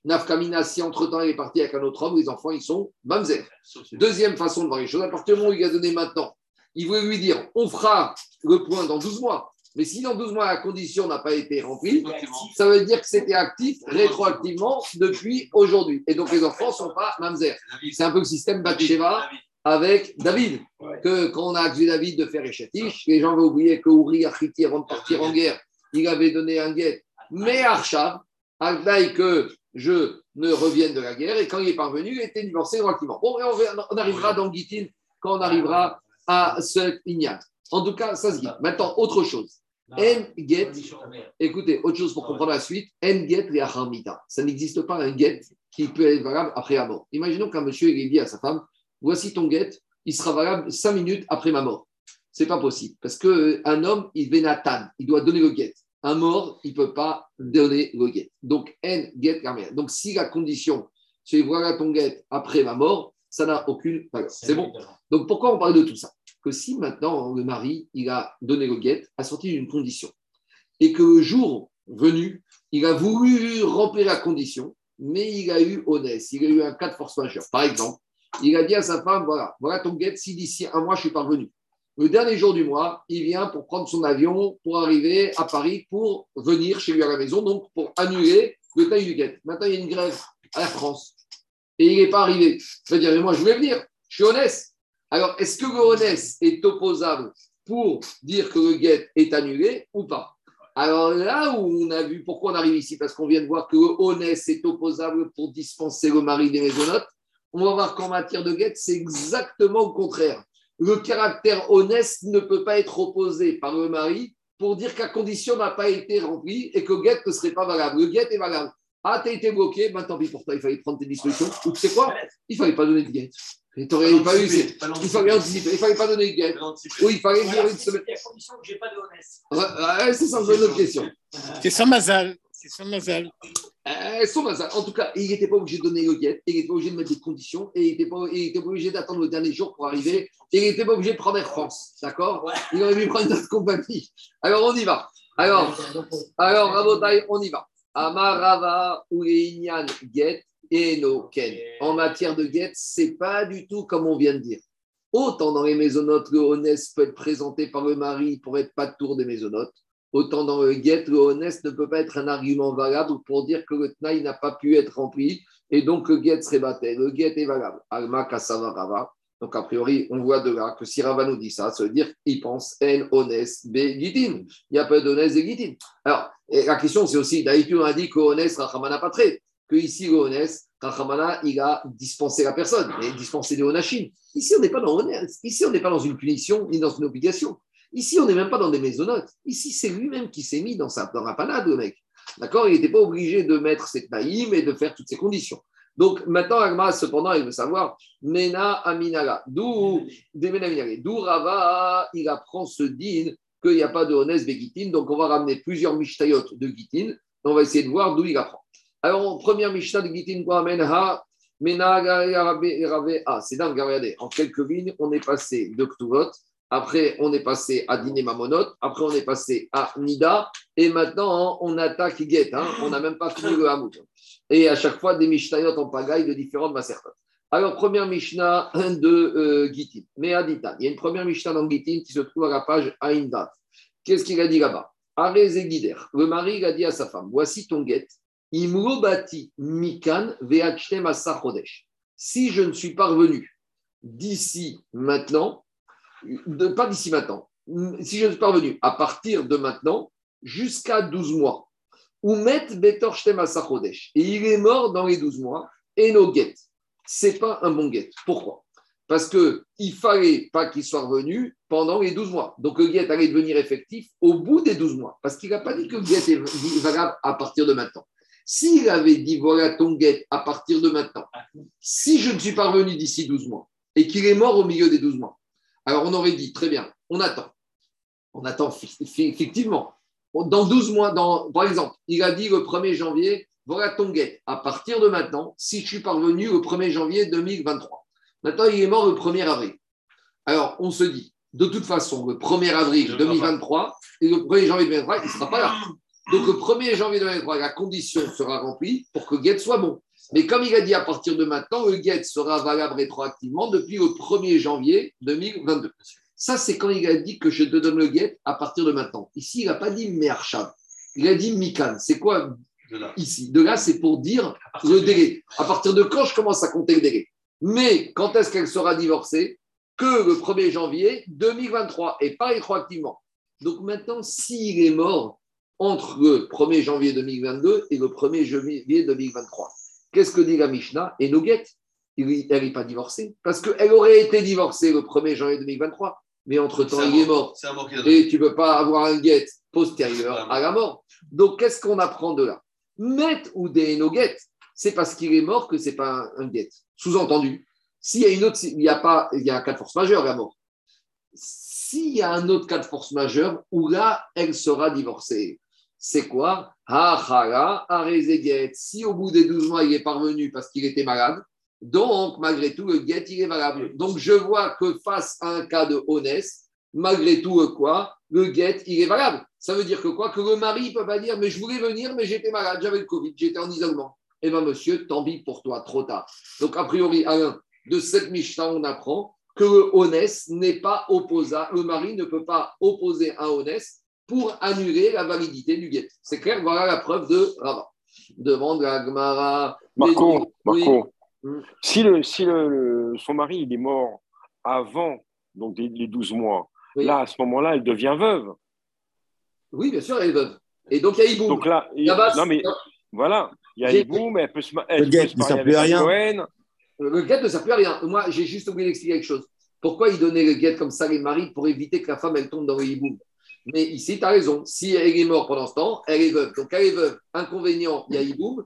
Nafkamina, si entre-temps elle est partie avec un autre homme, les enfants, ils sont mamzer. Deuxième façon de voir les choses, à partir du moment où il a donné maintenant, il voulait lui dire on fera le point dans 12 mois. Mais si dans 12 mois la condition n'a pas été remplie, ça veut dire que c'était actif rétroactivement depuis aujourd'hui. Et donc les enfants ne sont pas mamzer. C'est un peu le système Batsheva avec David. Que quand on a accusé David de faire Echatish, les gens vont oublier que Uri Achiti, avant de partir en guerre, il avait donné un guet. Mais Arshab, Agdaï que je ne revienne de la guerre, et quand il est parvenu, il était divorcé relativement. Bon, et on, on arrivera dans Gitin quand on arrivera à ce ignat. En tout cas, ça se dit. Maintenant, autre chose. En get, écoutez, autre chose pour comprendre la suite. En get et acharmita. Ça n'existe pas un get qui peut être valable après la mort. Imaginons qu'un monsieur il dit à sa femme Voici ton get, il sera valable cinq minutes après ma mort. C'est pas possible. Parce qu'un homme, il vénatan, il doit donner le get. Un mort, il ne peut pas donner le get. Donc, en get carmel. Donc, si la condition, c'est voilà ton get après ma mort, ça n'a aucune valeur. C'est bon Donc, pourquoi on parle de tout ça? Que si maintenant le mari, il a donné le get, a sorti d'une condition, et que le jour venu, il a voulu remplir la condition, mais il a eu honnête, il a eu un cas de force majeure. Par exemple, il a dit à sa femme voilà, voilà ton get, si d'ici un mois je suis parvenu. Le dernier jour du mois, il vient pour prendre son avion pour arriver à Paris pour venir chez lui à la maison, donc pour annuler le taille du guet. Maintenant, il y a une grève à la France et il n'est pas arrivé. Je veux dire, mais moi, je voulais venir, je suis honnête. Alors, est-ce que le honnête est opposable pour dire que le guet est annulé ou pas? Alors là où on a vu pourquoi on arrive ici, parce qu'on vient de voir que le honnête est opposable pour dispenser le mari des maisonnotes, on va voir qu'en matière de guet, c'est exactement le contraire. le caractère honnête ne peut pas être opposé par le mari pour dire qu'à condition n'a pas été remplie et que le guet ne serait pas valable. Le guet est valable. Ah, t'as été bloqué, ben tant pis pour toi, il fallait prendre tes dispositions. Ou tu sais quoi? Il fallait pas donner de guet. Et t'aurais pas eu, c'est- il fallait anticiper, il fallait pas donner de guet. Oui, il fallait dire une semaine. Il y a condition que j'ai pas de honnête. Ouais, ouais, c'est ça, c'est une autre question. C'est sans mazal. C'est sans mazal. Euh, son hasard. En tout cas, il n'était pas obligé de donner le guet, il n'était pas obligé de mettre des conditions, et il n'était pas, il était pas obligé d'attendre le dernier jour pour arriver, et il n'était pas obligé de prendre Air France. D'accord? Ouais. Il aurait pu prendre notre compagnie. Alors, on y va. Alors, alors Rabotai, on y va. Amarava ou Inyan Get et no Ken. En matière de Get, c'est pas du tout comme on vient de dire. Autant dans les maisonnotes, le honnête peut être présenté par le mari pour être pas de tour des maisonnotes. Autant dans le get, le ne peut pas être un argument valable pour dire que le tnaï n'a pas pu être rempli et donc le get serait battu. Le get est valable. Donc a priori, on voit de là que si Rava nous dit ça, ça veut dire qu'il pense en honnête be. Il n'y a pas d'honnête et gitin. Alors, et la question c'est aussi, d'habitude on a dit que honnête, Rachamana pas très. Que ici, le Rachamana, il a dispensé la personne, il a dispensé des onachim. Ici, on n'est pas dans honnête. Ici, on n'est pas dans une punition ni dans une obligation. Ici, on n'est même pas dans des maisonnotes. Ici, c'est lui-même qui s'est mis dans, sa, dans la panade, le mec. D'accord? Il n'était pas obligé de mettre cette naïm et de faire toutes ces conditions. Donc, maintenant, Agma, cependant, il veut savoir, Mena Aminala, d'où d'où Rava, il apprend ce din qu'il n'y a pas de honnête Begitin. Donc, on va ramener plusieurs mishtayot de Gitin. On va essayer de voir d'où il apprend. Alors, première mishnah de Gitin, quoi Mena? Rave Ah, c'est dingue, regardez. En quelques lignes, on est passé de Ktuvot après, on est passé à Diné Mamonot. Après, on est passé à Nida. Et maintenant, on attaque Get. hein. On n'a même pas fini le Hamout. Et à chaque fois, des Mishnayot en pagaille de différentes Masertot. Alors, première Mishnah de euh, Gitin. Mais Adita. Il y a une première Mishnah dans Gitin qui se trouve à la page Aïndat. Qu'est-ce qu'il a dit là-bas? Le mari a dit à sa femme Voici ton Get. Mikan Veachtem. Si je ne suis pas revenu d'ici maintenant, pas d'ici maintenant, si je ne suis pas revenu à partir de maintenant jusqu'à 12 mois, ou met Betor Shtem et il est mort dans les 12 mois, et no get. C'est pas un bon get. Pourquoi? Parce que il fallait pas qu'il soit revenu pendant les 12 mois. Donc le get allait devenir effectif au bout des 12 mois. Parce qu'il n'a pas dit que le get est valable à partir de maintenant. S'il avait dit voilà ton get à partir de maintenant, si je ne suis pas revenu d'ici 12 mois et qu'il est mort au milieu des 12 mois, alors on aurait dit très bien, on attend. On attend effectivement. Dans 12 mois, dans, par exemple, il a dit le 1er janvier, voilà ton get à partir de maintenant, si je suis parvenu le 1er janvier 2023. Maintenant, il est mort le 1er avril. Alors, on se dit, de toute façon, le 1er avril 2023 et le 1er janvier 2023, il ne sera pas là. Donc, le 1er janvier 2023, la condition sera remplie pour que le get soit bon. Mais comme il a dit à partir de maintenant, le get sera valable rétroactivement depuis le 1er janvier 2022. Ça, c'est quand il a dit que je te donne le get à partir de maintenant. Ici, il n'a pas dit Mershav. Il a dit Mikan. C'est quoi De là. ici? De là, c'est pour dire le délai. À partir de quand je commence à compter le délai? Mais quand est-ce qu'elle sera divorcée? Que le 1er janvier 2023 et pas rétroactivement. Donc maintenant, s'il est mort entre le 1er janvier 2022 et le 1er janvier 2023, qu'est-ce que dit la Mishnah? Et no get il- elle n'est pas divorcée. Parce qu'elle aurait été divorcée le 1er janvier 2023. Mais entre-temps, il est mort. Et tu ne peux pas avoir un get postérieur à la mort. Donc, qu'est-ce qu'on apprend de là? Met ou des no get, c'est parce qu'il est mort que ce n'est pas un, get. Sous-entendu, s'il y a une autre, il y a pas, il y a un cas de force majeure la mort. S'il y a un autre cas de force majeure où là, elle sera divorcée, c'est quoi? Si au bout des 12 mois, il est parvenu parce qu'il était malade, donc malgré tout, le get, il est valable. Donc je vois que face à un cas de honnête, malgré tout, euh, quoi, le get, il est valable. Ça veut dire que quoi? Le mari ne peut pas dire, mais je voulais venir, mais j'étais malade, j'avais le Covid, j'étais en isolement. Eh bien, monsieur, tant pis pour toi, trop tard. Donc, a priori, Alain, de cette Mishnah, on apprend que le honnête n'est pas opposable. Le mari ne peut pas opposer un honnête pour annuler la validité du get. C'est clair, voilà la preuve de Rabat. Demande à Gmara. Marco, Oui. Marco, Mm. si, le, si le, le- son mari il est mort avant donc les, les 12 mois, Oui. là, à ce moment-là, elle devient veuve. Oui, bien sûr, elle est veuve. Et donc, il y a Iboum. Donc là, il- Là-bas, non mais voilà, il y a Iboum, mais elle peut se, elle Le peut guet se ne marier sert plus avec à un rien. Cohen. Le get ne sert plus à rien. Moi, j'ai juste oublié d'expliquer quelque chose. Pourquoi il donnait le guet comme ça les maris pour éviter que la femme elle tombe dans le hiboum Mais ici, tu as raison. Si elle est morte pendant ce temps, elle est veuve. Donc elle est veuve. Inconvénient, il y a hiboum.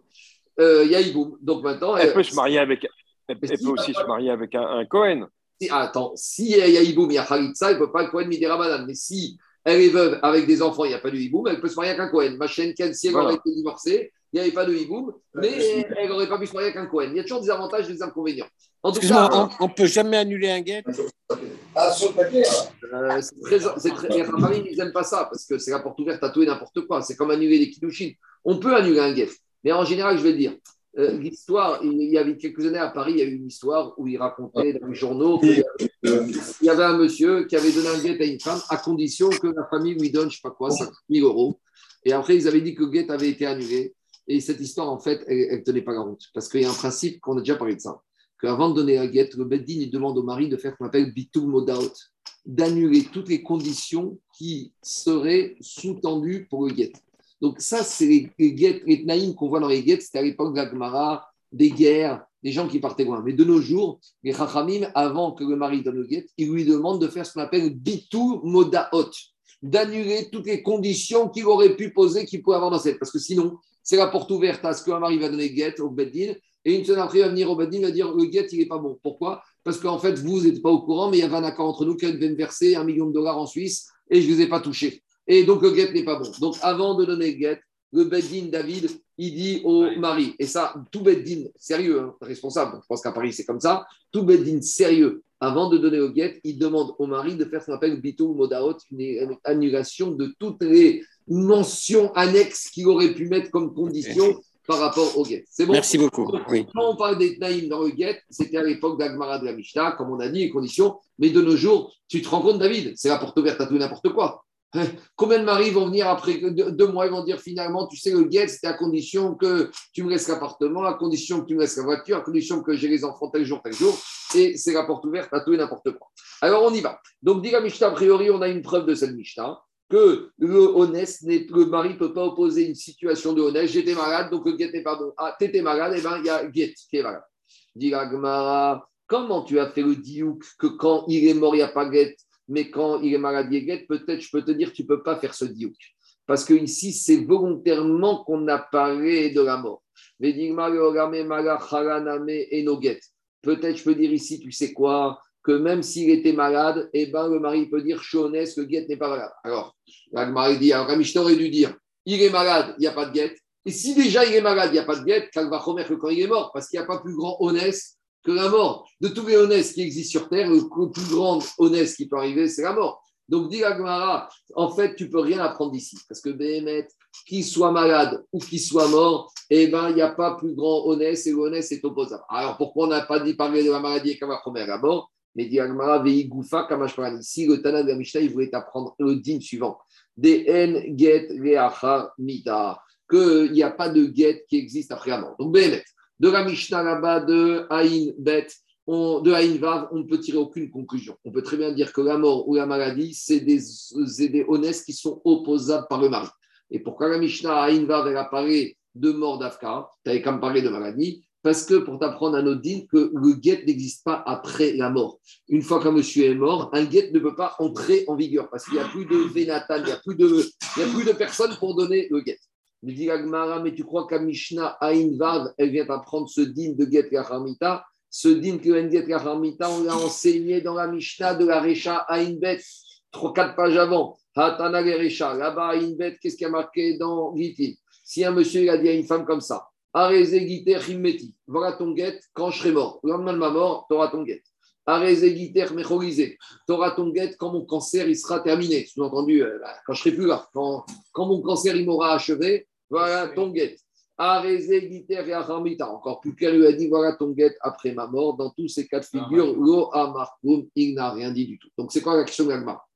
Euh, Il y a hiboum. Donc maintenant, Elle peut se marier avec. Elle, elle si, peut aussi bah, se marier avec un, un Cohen. si- ah, attends, si il y a hiboum, il y a Khalitsa, il ne peut pas le Kohen Midirabanan. Mais si elle est veuve avec des enfants, il n'y a pas de hiboum, elle peut se marier avec un Kohen. Ma chaîne, si elle Voilà. aurait été divorcée, il n'y avait pas de hiboum, mais elle n'aurait pas pu se marier avec un Kohen. Il y a toujours des avantages et des inconvénients. En tout cas, on, on peut jamais annuler un guet? Ah, sur le papier, Euh, c'est très, c'est très, les Rachamim, ils n'aiment pas ça parce que c'est la porte ouverte à tout et n'importe quoi. C'est comme annuler les Kiddushin. On peut annuler un guet, mais en général, je vais te dire, euh, l'histoire, il y avait quelques années à Paris, il y a eu une histoire où il racontait dans les journaux qu'il y avait un monsieur qui avait donné un guet à une femme à condition que la famille lui donne, je ne sais pas quoi, 5 000 euros. Et après, ils avaient dit que le guet avait été annulé. Et cette histoire, en fait, elle ne tenait pas la route. Parce qu'il y a un principe qu'on a déjà parlé de ça. Qu'avant de donner un guet, le Beddin, il demande au mari de faire ce qu'on appelle bitul modaot, d'annuler toutes les conditions qui seraient sous-tendues pour le guet. Donc ça, c'est les, les guets, les tnaïm qu'on voit dans les guets, c'était à l'époque de la Gemara, des guerres, des gens qui partaient loin. Mais de nos jours, les chachamim, avant que le mari donne le guet, ils lui demandent de faire ce qu'on appelle bitou modaot, d'annuler toutes les conditions qu'il aurait pu poser, qu'il pouvait avoir dans cette. Parce que sinon, c'est la porte ouverte à ce qu'un mari va donner le guet au beddin, et une semaine après, il va venir au beddin, il va dire le guet, il n'est pas bon. Pourquoi? Parce qu'en fait, vous n'êtes pas au courant, mais il y avait un accord entre nous qui devait me verser un million de dollars en Suisse, et je ne les ai pas touchés. Et donc, le guet n'est pas bon. Donc, avant de donner le guet, le beddin, David, il dit au mari, et ça, tout beddin sérieux, hein, responsable, je pense qu'à Paris, c'est comme ça, tout beddin sérieux, avant de donner au guet, il demande au mari de faire ce qu'on appelle bitou modaot, une annulation de toutes les mentions annexes qu'il aurait pu mettre comme condition par rapport au guet. C'est bon Merci beaucoup. Oui. quand on parle des Tnaïm dans le guet, c'était à l'époque d'Agmara de la Mishnah, comme on a dit, les conditions. Mais de nos jours, tu te rends compte, David, c'est la porte ouverte à tout et n'importe quoi. Hein, Combien de maris vont venir après deux, mois, ils vont dire finalement, tu sais, le guet, c'était à condition que tu me laisses l'appartement, à condition que tu me laisses la voiture, à condition que j'ai les enfants tel jour, tel jour. Et c'est la porte ouverte à tout et n'importe quoi. Alors on y va. Donc, dit la Mishnah, a priori, on a une preuve de cette Mishnah que le honnête, le mari ne peut pas opposer une situation de honnête. J'étais malade, donc le guet n'est pas bon. Ah, t'étais malade, et bien il y a guet qui est malade. Dit comment tu as fait le diouk que quand il est mort, il n'y a pas guet, mais quand il est malade, il y a guet? Peut-être, je peux te dire, tu ne peux pas faire ce diouk. Parce que ici, c'est volontairement qu'on a parlé de la mort. Peut-être, je peux dire ici, tu sais quoi? Que même s'il était malade, eh ben, le mari peut dire, honnête, le guet n'est pas malade. Alors, la Gemara dit, alors Mishnah aurait dû dire, il est malade, il n'y a pas de guet. Et si déjà il est malade, il n'y a pas de guet, qu'elle va que quand il est mort, parce qu'il n'y a pas plus grand honnête que la mort. De tous les honnêtes qui existent sur Terre, le plus grand honnête qui peut arriver, c'est la mort. Donc, dit la Gemara, en fait, tu peux rien apprendre d'ici. Parce que Béhémet, qu'il soit malade ou qu'il soit mort, eh ben, il n'y a pas plus grand honnête et le honnête est opposable. Alors, pourquoi on n'a pas dit parler de la maladie et remettre la mort? Mais dit Agmara, Goufa, Kamash Parani. Ici, le Tana de la Mishnah, il voulait apprendre le din suivant. DN get. Qu'il n'y a pas de get qui existe après la mort. Donc, de la Mishnah là-bas, de Aïn Bet, de Aïn Vav, on ne peut tirer aucune conclusion. On peut très bien dire que la mort ou la maladie, c'est des, honnêtes qui sont opposables par le mari. Et pourquoi la Mishnah Aïn Vav, elle a parlé de mort d'Afka, tu avais qu'à me parler de maladie parce que pour t'apprendre un autre din, que le guet n'existe pas après la mort. Une fois qu'un monsieur est mort, un guet ne peut pas entrer en vigueur parce qu'il n'y a plus de vénatan, il n'y a, plus de- il a plus de personnes pour donner le guet. Me dit la Gemara, mais tu crois qu'à Mishnah Aïn Vav, elle vient apprendre ce din de guet Yachamita Ce din que guet Yachamita, on l'a enseigné dans la Mishnah de la Recha Aïn Bet, trois, quatre pages avant. Hatana Recha, là-bas Aïn Bet, qu'est-ce qui a marqué dans Gitin Si un monsieur il a dit à une femme comme ça. Voilà ton guet quand je serai mort. Le lendemain de ma mort, tu auras ton guet. Tu auras ton guet quand mon cancer il sera terminé. Sous-entendu, euh, bah, quand je serai plus là. Quand, quand mon cancer il m'aura achevé, voilà ton guet. Encore plus qu'elle lui a dit voilà ton guet après ma mort. Dans tous ces cas de figure, lo amarkum, il n'a rien dit du tout. Donc c'est quoi la question d'Agmar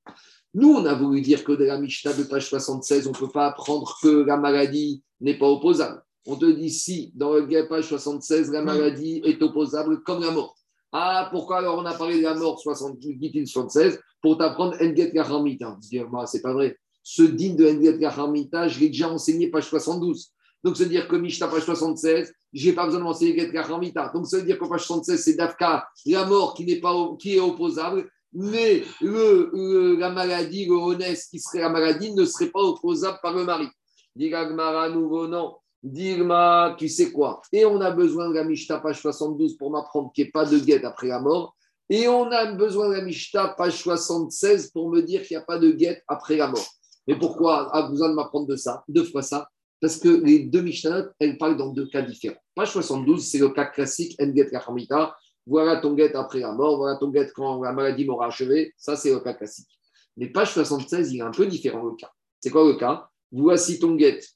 Nous, on a voulu dire que de la Mishnah de page 76, on ne peut pas apprendre que la maladie n'est pas opposable. On te dit si, dans le page 76, la maladie est opposable comme la mort. Ah, pourquoi alors on a parlé de la mort 78, 76 pour t'apprendre Enget Gahamita C'est pas vrai. Ce digne de Enget Gahamita, je l'ai déjà enseigné page 72. Donc, veut dire que Mishnah, page 76, j'ai pas besoin de m'enseigner Get Kachamita. Donc, ça veut dire qu'en page 76, c'est Dafka, la mort qui, n'est pas, qui est opposable, mais le, le- la maladie, le honest qui serait la maladie, ne serait pas opposable par le mari. Diragmara, nouveau nom. Dirma, tu sais quoi? Et on a besoin de la Mishnah, page 72, pour m'apprendre qu'il n'y ait pas de guette après la mort. Et on a besoin de la Mishnah, page 76, pour me dire qu'il n'y a pas de guette après la mort. Mais pourquoi a besoin de m'apprendre de ça, deux fois ça? Parce que les deux Mishnah, elles parlent dans deux cas différents. Page 72, c'est le cas classique, En get kachamita. Voilà ton guette après la mort, voilà ton guette quand la maladie m'aura achevé. Ça, c'est le cas classique. Mais page 76, il est un peu différent le cas. C'est quoi le cas? Voici ton guette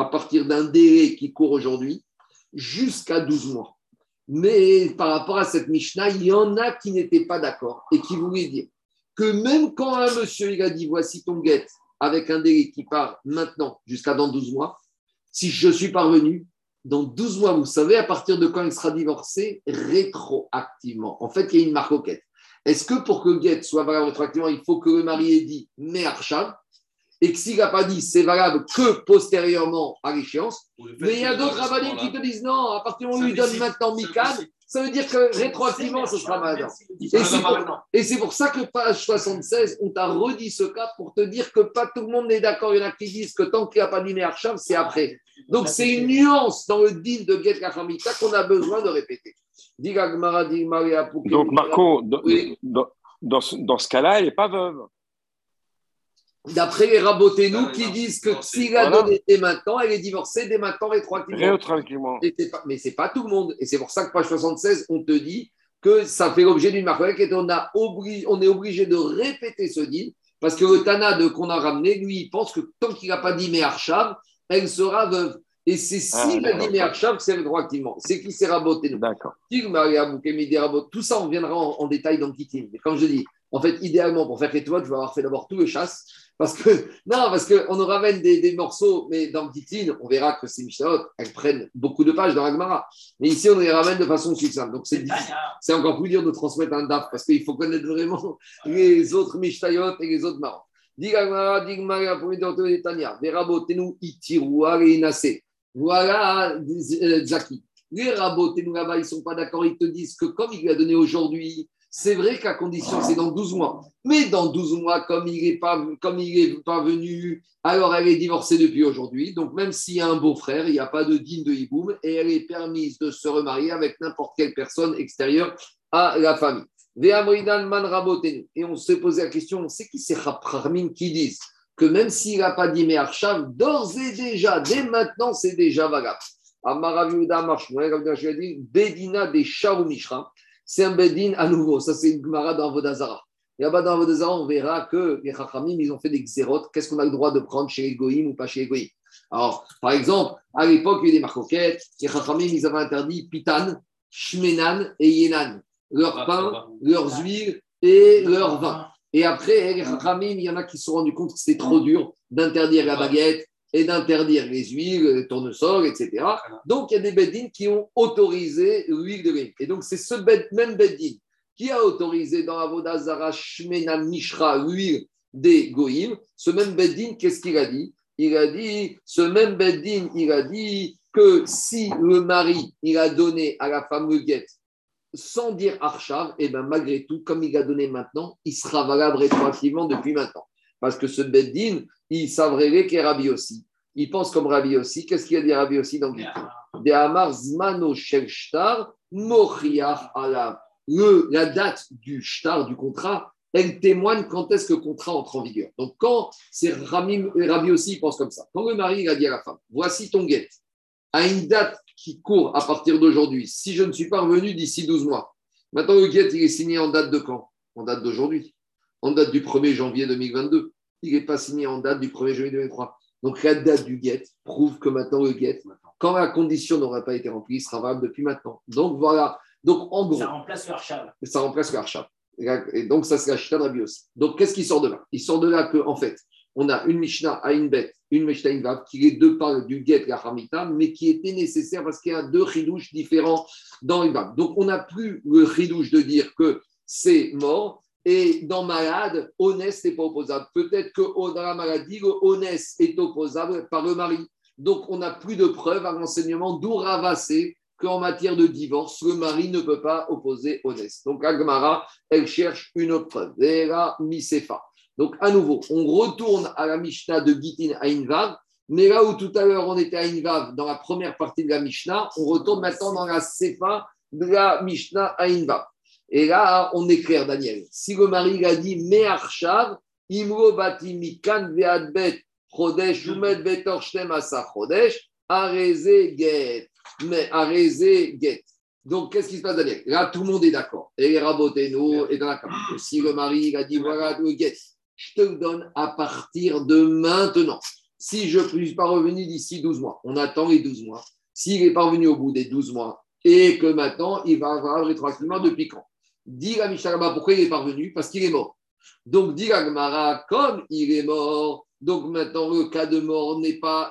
à partir d'un délai qui court aujourd'hui jusqu'à 12 mois. Mais par rapport à cette Mishnah, il y en a qui n'étaient pas d'accord et qui voulaient dire que même quand un monsieur il a dit voici ton guette avec un délai qui part maintenant jusqu'à dans 12 mois, si je suis parvenu, dans 12 mois, vous savez à partir de quand il sera divorcé Rétroactivement. En fait, il y a une marque au. Est-ce que pour que guette soit valable rétroactivement, il faut que le mari ait dit mais Archav et que s'il n'a pas dit c'est valable que postérieurement à l'échéance, mais il y a d'autres rabbins qui te disent non, à partir du moment où il donne maintenant Mikan, ça veut dire que rétroactivement, ce sera malade. Et c'est pour, ça que page 76, on t'a redit ce cas pour te dire que pas tout le monde n'est d'accord. Il y en a qui disent que tant qu'il n'y a pas d'Iné Archam, c'est après. Donc c'est une nuance dans le deal de Get Kachamita qu'on a besoin de répéter. Donc, Marco, dans, Oui. dans, dans ce, dans ce cas-là, elle n'est pas veuve. D'après les rabotés-nous qui disent que s'il a Voilà. donné dès maintenant, elle est divorcée dès maintenant rétroactivement. Rétroactivement. Et c'est pas- mais ce n'est pas tout le monde. Et c'est pour ça que page 76, on te dit que ça fait l'objet d'une marque et on, a obli- on est obligé de répéter ce deal parce que le Tana de- qu'on a ramené, lui, il pense que tant qu'il n'a pas dit Meharchav, elle sera veuve. Et c'est Ah, s'il a dit Meharchav que c'est rétroactivement. C'est qui s'est raboté. nous. D'accord. Tout ça, on viendra en, en détail dans le Kitim. Mais comme je dis, en fait, idéalement, pour faire les toits, je vais avoir fait d'abord tout le chasse. Parce que, non, parce qu'on nous ramène des, des morceaux, mais dans le Kitin, on verra que ces Mishnahot, elles prennent beaucoup de pages dans l'Agmara. Mais ici, on les ramène de façon succincte. Donc, c'est difficile. C'est encore plus dur de transmettre un DAF parce qu'il faut connaître vraiment les autres Mishnayot et les autres marrants. Digagmara, digmara, pour les Tania, verabotenu itirua. Voilà, euh, Zaki. Les rabotenu là-bas, ils ne sont pas d'accord. Ils te disent que comme il lui a donné aujourd'hui, c'est vrai qu'à condition, c'est dans 12 mois. Mais dans 12 mois, comme il n'est pas, comme il pas venu, alors elle est divorcée depuis aujourd'hui. Donc, même s'il y a un beau-frère, il n'y a pas de digne de hiboum et elle est permise de se remarier avec n'importe quelle personne extérieure à la famille. Et on s'est posé la question, on sait qui c'est Rapharmin qui disent que même s'il n'a pas dit Me'archav, d'ores et déjà, dès maintenant, c'est déjà valable. Amaraviuda Marshmuel, Bedina des Charou Mishra. C'est un Bedin à nouveau. Ça, c'est une Gemara dans Vodazara. Et là-bas, dans Vodazara, on verra que les Chachamim, ils ont fait des xérotes. Qu'est-ce qu'on a le droit de prendre chez les Goïm ou pas chez les Goïm Alors, par exemple, à l'époque, il y a des marcoquettes. Les Chachamim, ils avaient interdit Pitan, Shmenan et Yenan. Leur pain, leurs huiles et leur vin. Et après, les Chachamim, il y en a qui se sont rendus compte que c'était trop dur d'interdire la baguette et d'interdire les huiles, les tournesols, etc. Donc, il y a des beddines qui ont autorisé l'huile de riz. Et donc, c'est ce même beddine qui a autorisé dans Avodazara Shmena Mishra l'huile des Goïm. Ce même beddine, qu'est-ce qu'il a dit? Il a dit, ce même beddine, il a dit que si le mari, il a donné à la femme le guet sans dire Archav, et bien malgré tout, comme il a donné maintenant, il sera valable rétroactivement depuis maintenant. Parce que ce Beddin, il savrait qu'il est Rabbi aussi. Il pense comme Rabbi aussi. Qu'est-ce qu'il a dit Rabbi aussi dans le De Amar Zmano Shel Shtar. Le- La date du shtar, du contrat, elle témoigne quand est-ce que le contrat entre en vigueur. Donc, quand c'est Rabbi, aussi, il pense comme ça. Quand le mari a dit à la femme, voici ton guet, à une date qui court à partir d'aujourd'hui, si je ne suis pas revenu d'ici 12 mois. Maintenant, le guet, il est signé en date de quand? En date d'aujourd'hui. En date du 1er janvier 2022. Il n'est pas signé en date du 1er janvier 2023. Donc, la date du guet prouve que maintenant, le guet, quand la condition n'aura pas été remplie, il sera valable depuis maintenant. Donc, voilà. Donc, en gros, Ça remplace le ça remplace le. Et donc, ça, c'est la Shita Rabbi aussi. Donc, qu'est-ce qui sort de là? Il sort de là qu'en en fait, on a une Mishnah à une bête, une Mishnah à une vav, qui les deux parlent du Get et la Hamita, mais qui était nécessaire parce qu'il y a deux chidouches différents dans une vav. Donc, on n'a plus le chidouche de dire que c'est mort. Et dans malade, honnête n'est pas opposable. Peut-être que dans la maladie, le honnête est opposable par le mari. Donc, on n'a plus de preuves à l'enseignement d'où ravasser qu'en matière de divorce, le mari ne peut pas opposer Onès. Donc, Agmara, elle cherche une autre preuve. Donc, à nouveau, on retourne à la Mishnah de Gitin à Invav, mais là où tout à l'heure on était à Invav, dans la première partie de la Mishnah, on retourne maintenant dans la Sefa de la Mishnah à Invav. Et là, on est clair, Daniel. Si le mari a dit Me'arshav, Imro bati mikan ve'adbet chodesh umed betor shtem asa chodesh, areze get. Mais areze get. Donc, qu'est-ce qui se passe, Daniel? Là, tout le monde est d'accord. Et les raboteno est dans la carte. Si le mari a dit voilà le get, je te le donne à partir de maintenant. Si je ne suis pas revenu d'ici 12 mois, on attend les 12 mois. S'il est parvenu au bout des 12 mois et que maintenant il va avoir rétroactivement depuis quand Dit la Mishnah pourquoi il est parvenu? Parce qu'il est mort. Donc, dit la Gemara, comme il est mort, donc maintenant le cas de mort n'est pas,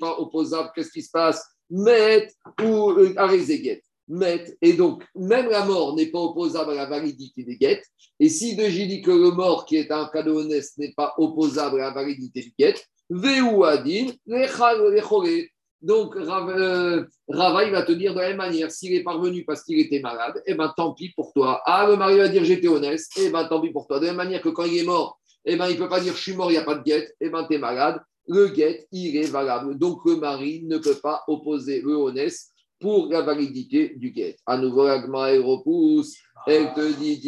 pas opposable, qu'est-ce qui se passe? Met ou euh, Arézéguet. Met. Et donc, même la mort n'est pas opposable à la validité des guettes. Et si de dit que le mort, qui est un cas de honnête, n'est pas opposable à la validité du guette, Veu Adin. Donc, euh, Rava, va te dire de la même manière, s'il est parvenu parce qu'il était malade, eh ben tant pis pour toi. Ah, le mari va dire j'étais honnête, eh ben tant pis pour toi. De la même manière que quand il est mort, eh ben il ne peut pas dire je suis mort, il n'y a pas de guette, eh ben tu es malade. Le guette, il est valable. Donc, le mari ne peut pas opposer le honnête pour la validité du guette. À nouveau, l'agma elle repousse. Elle te dit.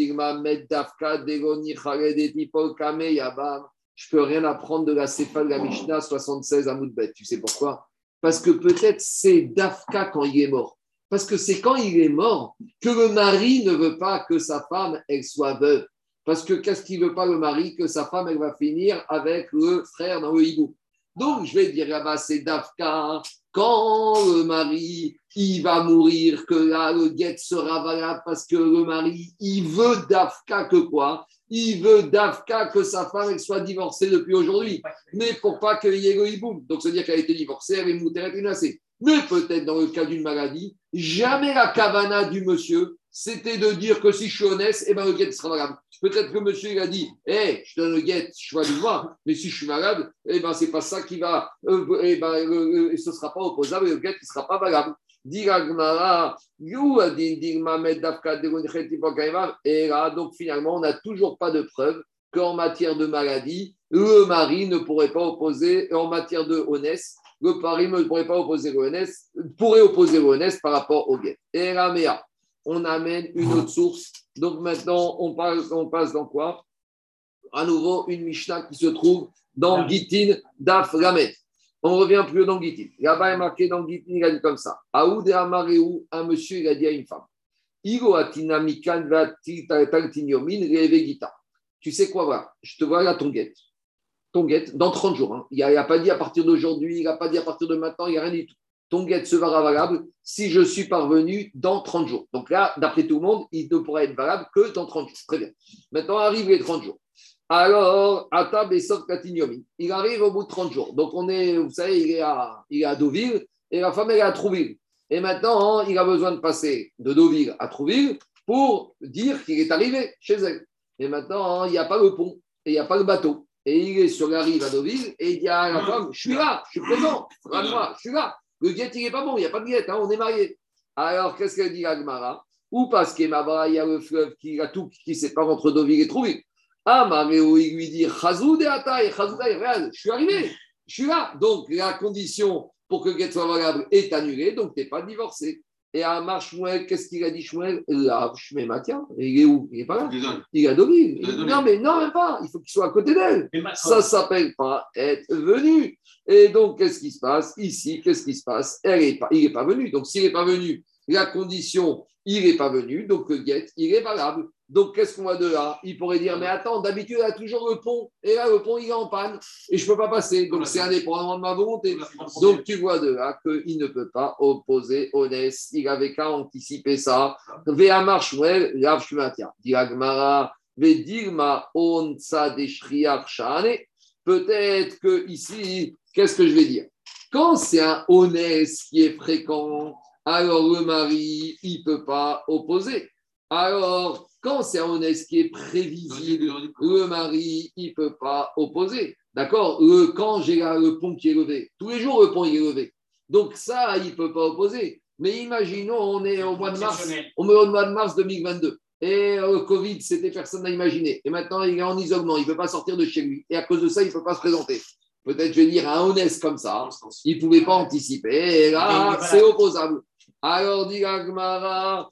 Je peux rien apprendre de la Sefa de la Mishnah 76 à Moudbet. Tu sais pourquoi? Parce que peut-être c'est dafka quand il est mort. Parce que c'est quand il est mort que le mari ne veut pas que sa femme, elle soit veuve. Parce que qu'est-ce qu'il veut pas le mari Que sa femme, elle va finir avec le frère dans le hibou. Donc, je vais dire là-bas, c'est Dafka. Quand le mari, il va mourir, que là, le guet sera valable parce que le mari, il veut Dafka que quoi? Il veut Dafka que sa femme soit divorcée depuis aujourd'hui. Mais pour pas qu'il y ait le hiboum. Donc, c'est-à-dire qu'elle a été divorcée, elle est est menacée. Mais peut-être dans le cas d'une maladie, jamais la cavana du monsieur, c'était de dire que si je suis honnête, eh ben, le guet sera valable. Peut-être que monsieur il a dit, hé, je te donne le guet, je vais aller voir, mais si je suis malade, eh ben, c'est pas ça qui va, euh, eh ben, euh, euh, ce sera pas opposable, et le guet ne sera pas valable. Et là, donc finalement, on n'a toujours pas de preuve qu'en matière de maladie, le mari ne pourrait pas opposer, et en matière de honnête, le mari ne pourrait pas opposer le honnête, pourrait opposer honnête par rapport au guet. Et là, Méa, on amène une autre source. Donc maintenant, on passe, on passe dans quoi? À nouveau, une Mishnah qui se trouve dans Gitin Daf Lamed. On revient plus haut dans Gitin. Là-bas est marqué dans Gitin, il a dit comme ça. Aoud et Amareu, un monsieur, il a dit à une femme. Igo atina mikan vati taltinyomin reve gita. Tu sais quoi, voilà, je te vois là ton guette. Ton guette, dans 30 jours. hein. Il n'a pas dit à partir d'aujourd'hui, il n'a pas dit à partir de maintenant, il n'y a rien du tout. Ton guette sera valable si je suis parvenu dans 30 jours. Donc là, d'après tout le monde, il ne pourra être valable que dans 30 jours. Très bien. Maintenant arrivent les 30 jours. Alors, Atab et Sof Katinyomi. Il arrive au bout de 30 jours. Donc, on est, vous savez, il est à, il est à Deauville et la femme, elle est à Trouville. Et maintenant, hein, il a besoin de passer de Deauville à Trouville pour dire qu'il est arrivé chez elle. Et maintenant, hein, il n'y a pas le pont et il n'y a pas le bateau. Et il est sur la rive à Deauville et il dit à la femme Je suis là, je suis présent, je suis là. Le guette, il n'est pas bon, il n'y a pas de guette, hein, on est mariés. Alors, qu'est-ce qu'elle dit, Agmara Ou parce qu'il y a le fleuve qui a tout qui sépare entre Deauville et Trouville. Ah, Maréo, il lui dit Chazoud et Ataï, regarde, je suis arrivé, je suis là. Donc, la condition pour que le soit valable est annulée, donc tu n'es pas divorcé. Et à Amar Shmuel, qu'est-ce qu'il a dit Shmuel? Là, je mets tiens, il est où? Il n'est pas là. Il à Deauville. Non, mais non, même pas. Il faut qu'il soit à côté d'elle. Mais Ça s'appelle pas être venu. Et donc, qu'est-ce qui se passe? Ici, qu'est-ce qui se passe? Elle est pas, Il n'est pas venu. Donc, s'il n'est pas venu, la condition, il n'est pas venu. Donc, le guet, il est valable. Donc, qu'est-ce qu'on va de là? Il pourrait dire, mais attends, d'habitude, il y a toujours le pont. Et là, le pont, il est en panne. Et je ne peux pas passer. Donc, c'est indépendamment de ma volonté. Donc, tu vois de là qu'il ne peut pas opposer honnête. Il avait qu'à anticiper ça. Véamar Shmuel, Rav Shmuatia. Diagmara, Vedigma on Sadeshriach Shane. Peut-être que ici, qu'est-ce que je vais dire? Quand c'est un honnête qui est fréquent, alors le mari, il ne peut pas opposer. Alors, Quand c'est un honnête qui est prévisible, le mari, il ne peut pas opposer. D'accord? Quand j'ai le pont qui est levé, tous les jours le pont est levé. Donc ça, il ne peut pas opposer. Mais imaginons, on est au mois de mars, on est au mois de mars 2022. Et euh, le Covid, c'était personne n'a imaginé. Et maintenant, il est en isolement, il ne peut pas sortir de chez lui. Et à cause de ça, il ne peut pas se présenter. Peut-être, je vais dire, un honnête comme ça, il ne pouvait pas anticiper. Et là, c'est opposable. Alors, dit Agmara,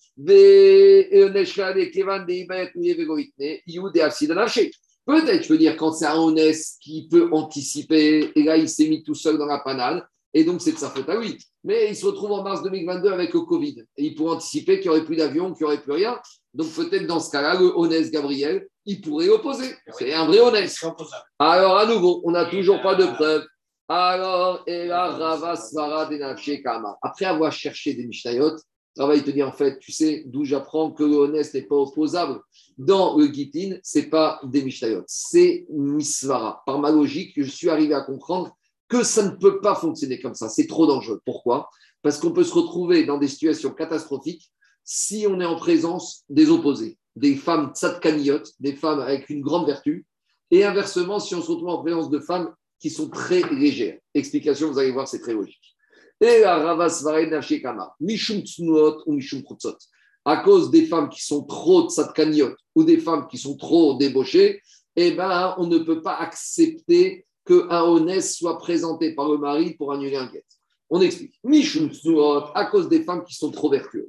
Peut-être, je peux dire, quand c'est un honnête qui peut anticiper, et là, il s'est mis tout seul dans la panade, et donc c'est de sa faute à lui. Mais il se retrouve en mars 2022 avec le Covid, et il pourrait anticiper qu'il n'y aurait plus d'avion, qu'il n'y aurait plus rien. Donc peut-être dans ce cas-là, le honnête Gabriel, il pourrait opposer. C'est un vrai honnête. Alors, à nouveau, on n'a toujours pas de preuves. Alors. Après avoir cherché des Mishnayot, Rava, il te dit en fait, tu sais d'où j'apprends que le honnête n'est pas opposable. Dans le Gitin, ce n'est pas des Mishnayot, c'est Misvara. Par ma logique, je suis arrivé à comprendre que ça ne peut pas fonctionner comme ça. C'est trop dangereux. Pourquoi? Parce qu'on peut se retrouver dans des situations catastrophiques si on est en présence des opposés, des femmes tzadkaniyot, des femmes avec une grande vertu, et inversement, si on se retrouve en présence de femmes qui sont très légères. Explication, vous allez voir, c'est très logique. Et la Ravas Kama, Mishum Tsnuot ou Mishum. À cause des femmes qui sont trop tzadkaniot ou des femmes qui sont trop débauchées, eh ben, on ne peut pas accepter qu'un honnête soit présenté par le mari pour annuler un guet. On explique. Mishum Tsnuot, à cause des femmes qui sont trop vertueuses.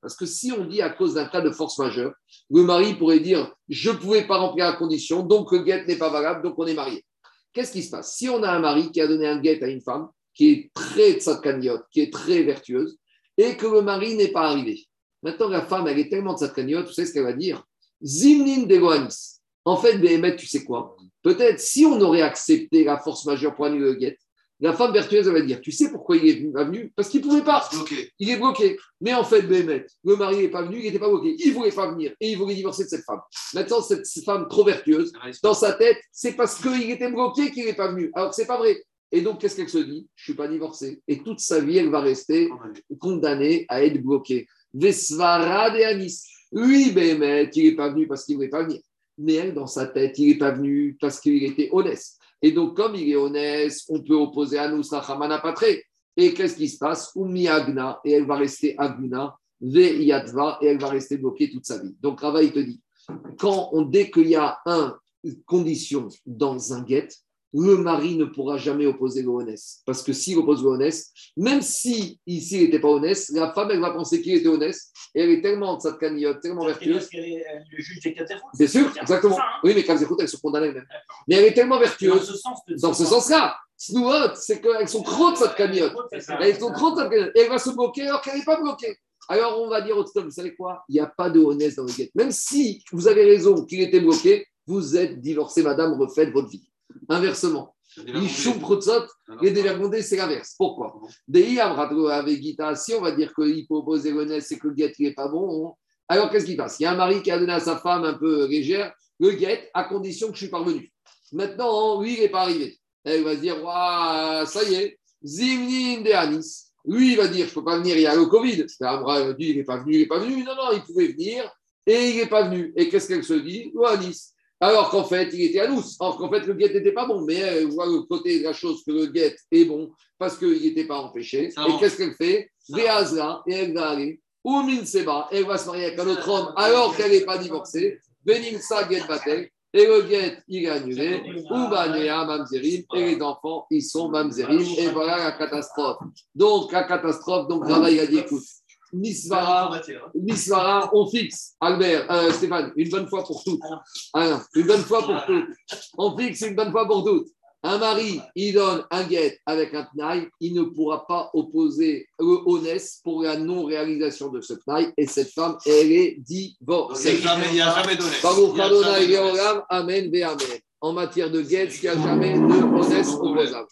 Parce que si on dit à cause d'un cas de force majeure, le mari pourrait dire je ne pouvais pas remplir la condition, donc le guet n'est pas valable, donc on est marié. Qu'est-ce qui se passe? Si on a un mari qui a donné un guet à une femme qui est très tzadkaniyot, qui est très vertueuse, et que le mari n'est pas arrivé. Maintenant, la femme, elle est tellement tzadkaniyot, tu sais ce qu'elle va dire? Zimnin de. En fait, Béhémet, tu sais quoi? Peut-être si on aurait accepté la force majeure pour annuler le guet, la femme vertueuse, elle va dire Tu sais pourquoi il est venu- Parce qu'il ne pouvait pas il est bloqué. Mais en fait, Béhémet, le mari n'est pas venu, il n'était pas bloqué. Il ne voulait pas venir et il voulait divorcer de cette femme. Maintenant, cette femme trop vertueuse, dans sa tête, c'est parce qu'il était bloqué qu'il n'est pas venu. Alors que ce n'est pas vrai. Et donc, qu'est-ce qu'elle se dit? Je ne suis pas divorcée. Et toute sa vie, elle va rester condamnée à être bloquée. Vesvara de Anis. Oui, Béhémet, il n'est pas venu parce qu'il ne voulait pas venir. Mais elle, dans sa tête, il n'est pas venu parce qu'il était honnête. Et donc, comme il est honnête, on peut opposer à nous Sachamana Patré. Et qu'est-ce qui se passe? Umi Agna, et elle va rester Aguna, Ve Yadva, et elle va rester bloquée toute sa vie. Donc Rava, il te dit, quand on, dès qu'il y a un, condition dans un guet, le mari ne pourra jamais opposer le honnête. Parce que s'il oppose le honnête, même si ici il n'était pas honnête, la femme, elle va penser qu'il était honnête, et elle est tellement tzadkaniyot, tellement vertueuse. Le juge. Bien sûr, C'est exactement. ça, hein. Oui, mais Kazekhout, elles sont condamnées elles-mêmes. Mais elle est tellement Dans vertueuse, ce de- dans ce sens-là. Snouot, c'est qu'elles sont tzadkaniyot. C'est ça. Elles sont trop tzadkaniyot. Et elle va se bloquer alors qu'elle n'est pas bloquée. Alors on va dire au stop, vous savez quoi? Il n'y a pas de honnête dans le guet. Même si vous avez raison qu'il était bloqué, vous êtes divorcée, madame, refaites votre vie. Inversement. Ishum Prutzot, les dévergondés, c'est l'inverse. Pourquoi si on va dire qu'il faut opposer l'honnête, c'est que le guet n'est pas bon. hein. Alors qu'est-ce qui passe? Il y a un mari qui a donné à sa femme un peu légère le guet à condition que je suis parvenu. Maintenant, lui, il n'est pas arrivé. Elle va se dire Waouh, ça y est, Zimnin de Anis. Lui, il va dire Je ne peux pas venir, il y a le Covid. Dire Il n'est pas venu, il n'est pas venu. Non, non, il pouvait venir et il n'est pas venu. Et qu'est-ce qu'elle se dit? Anis. Alors qu'en fait, il était à nous. Alors qu'en fait, le guet n'était pas bon. Mais elle voit le côté de la chose que le guet est bon parce qu'il n'était pas empêché. Ça et qu'est-ce qu'elle fait Véazla, et elle va aller. Ou Minseba, elle va se marier avec un autre homme alors qu'elle n'est pas divorcée. Benimsa Get Batel. Et le guet, il est annulé. Ou Banea Mamzerim. Et les enfants, ils sont Mamzerim. Et voilà la catastrophe. Donc, la catastrophe, donc Rava, il a dit écoute, Misvara, Misvara, on fixe, Albert, euh, Stéphane, une bonne fois pour toutes. Alain, une bonne fois pour toutes. On fixe une bonne fois pour toutes. Un mari, il donne un guet avec un tnaï, il ne pourra pas opposer le honnête pour la non-réalisation de ce tnaï. Et cette femme, elle est n'y divorcée. il y a jamais d'honnête. Amen, Amen. En matière de guet, il n'y a jamais de honnête opposable.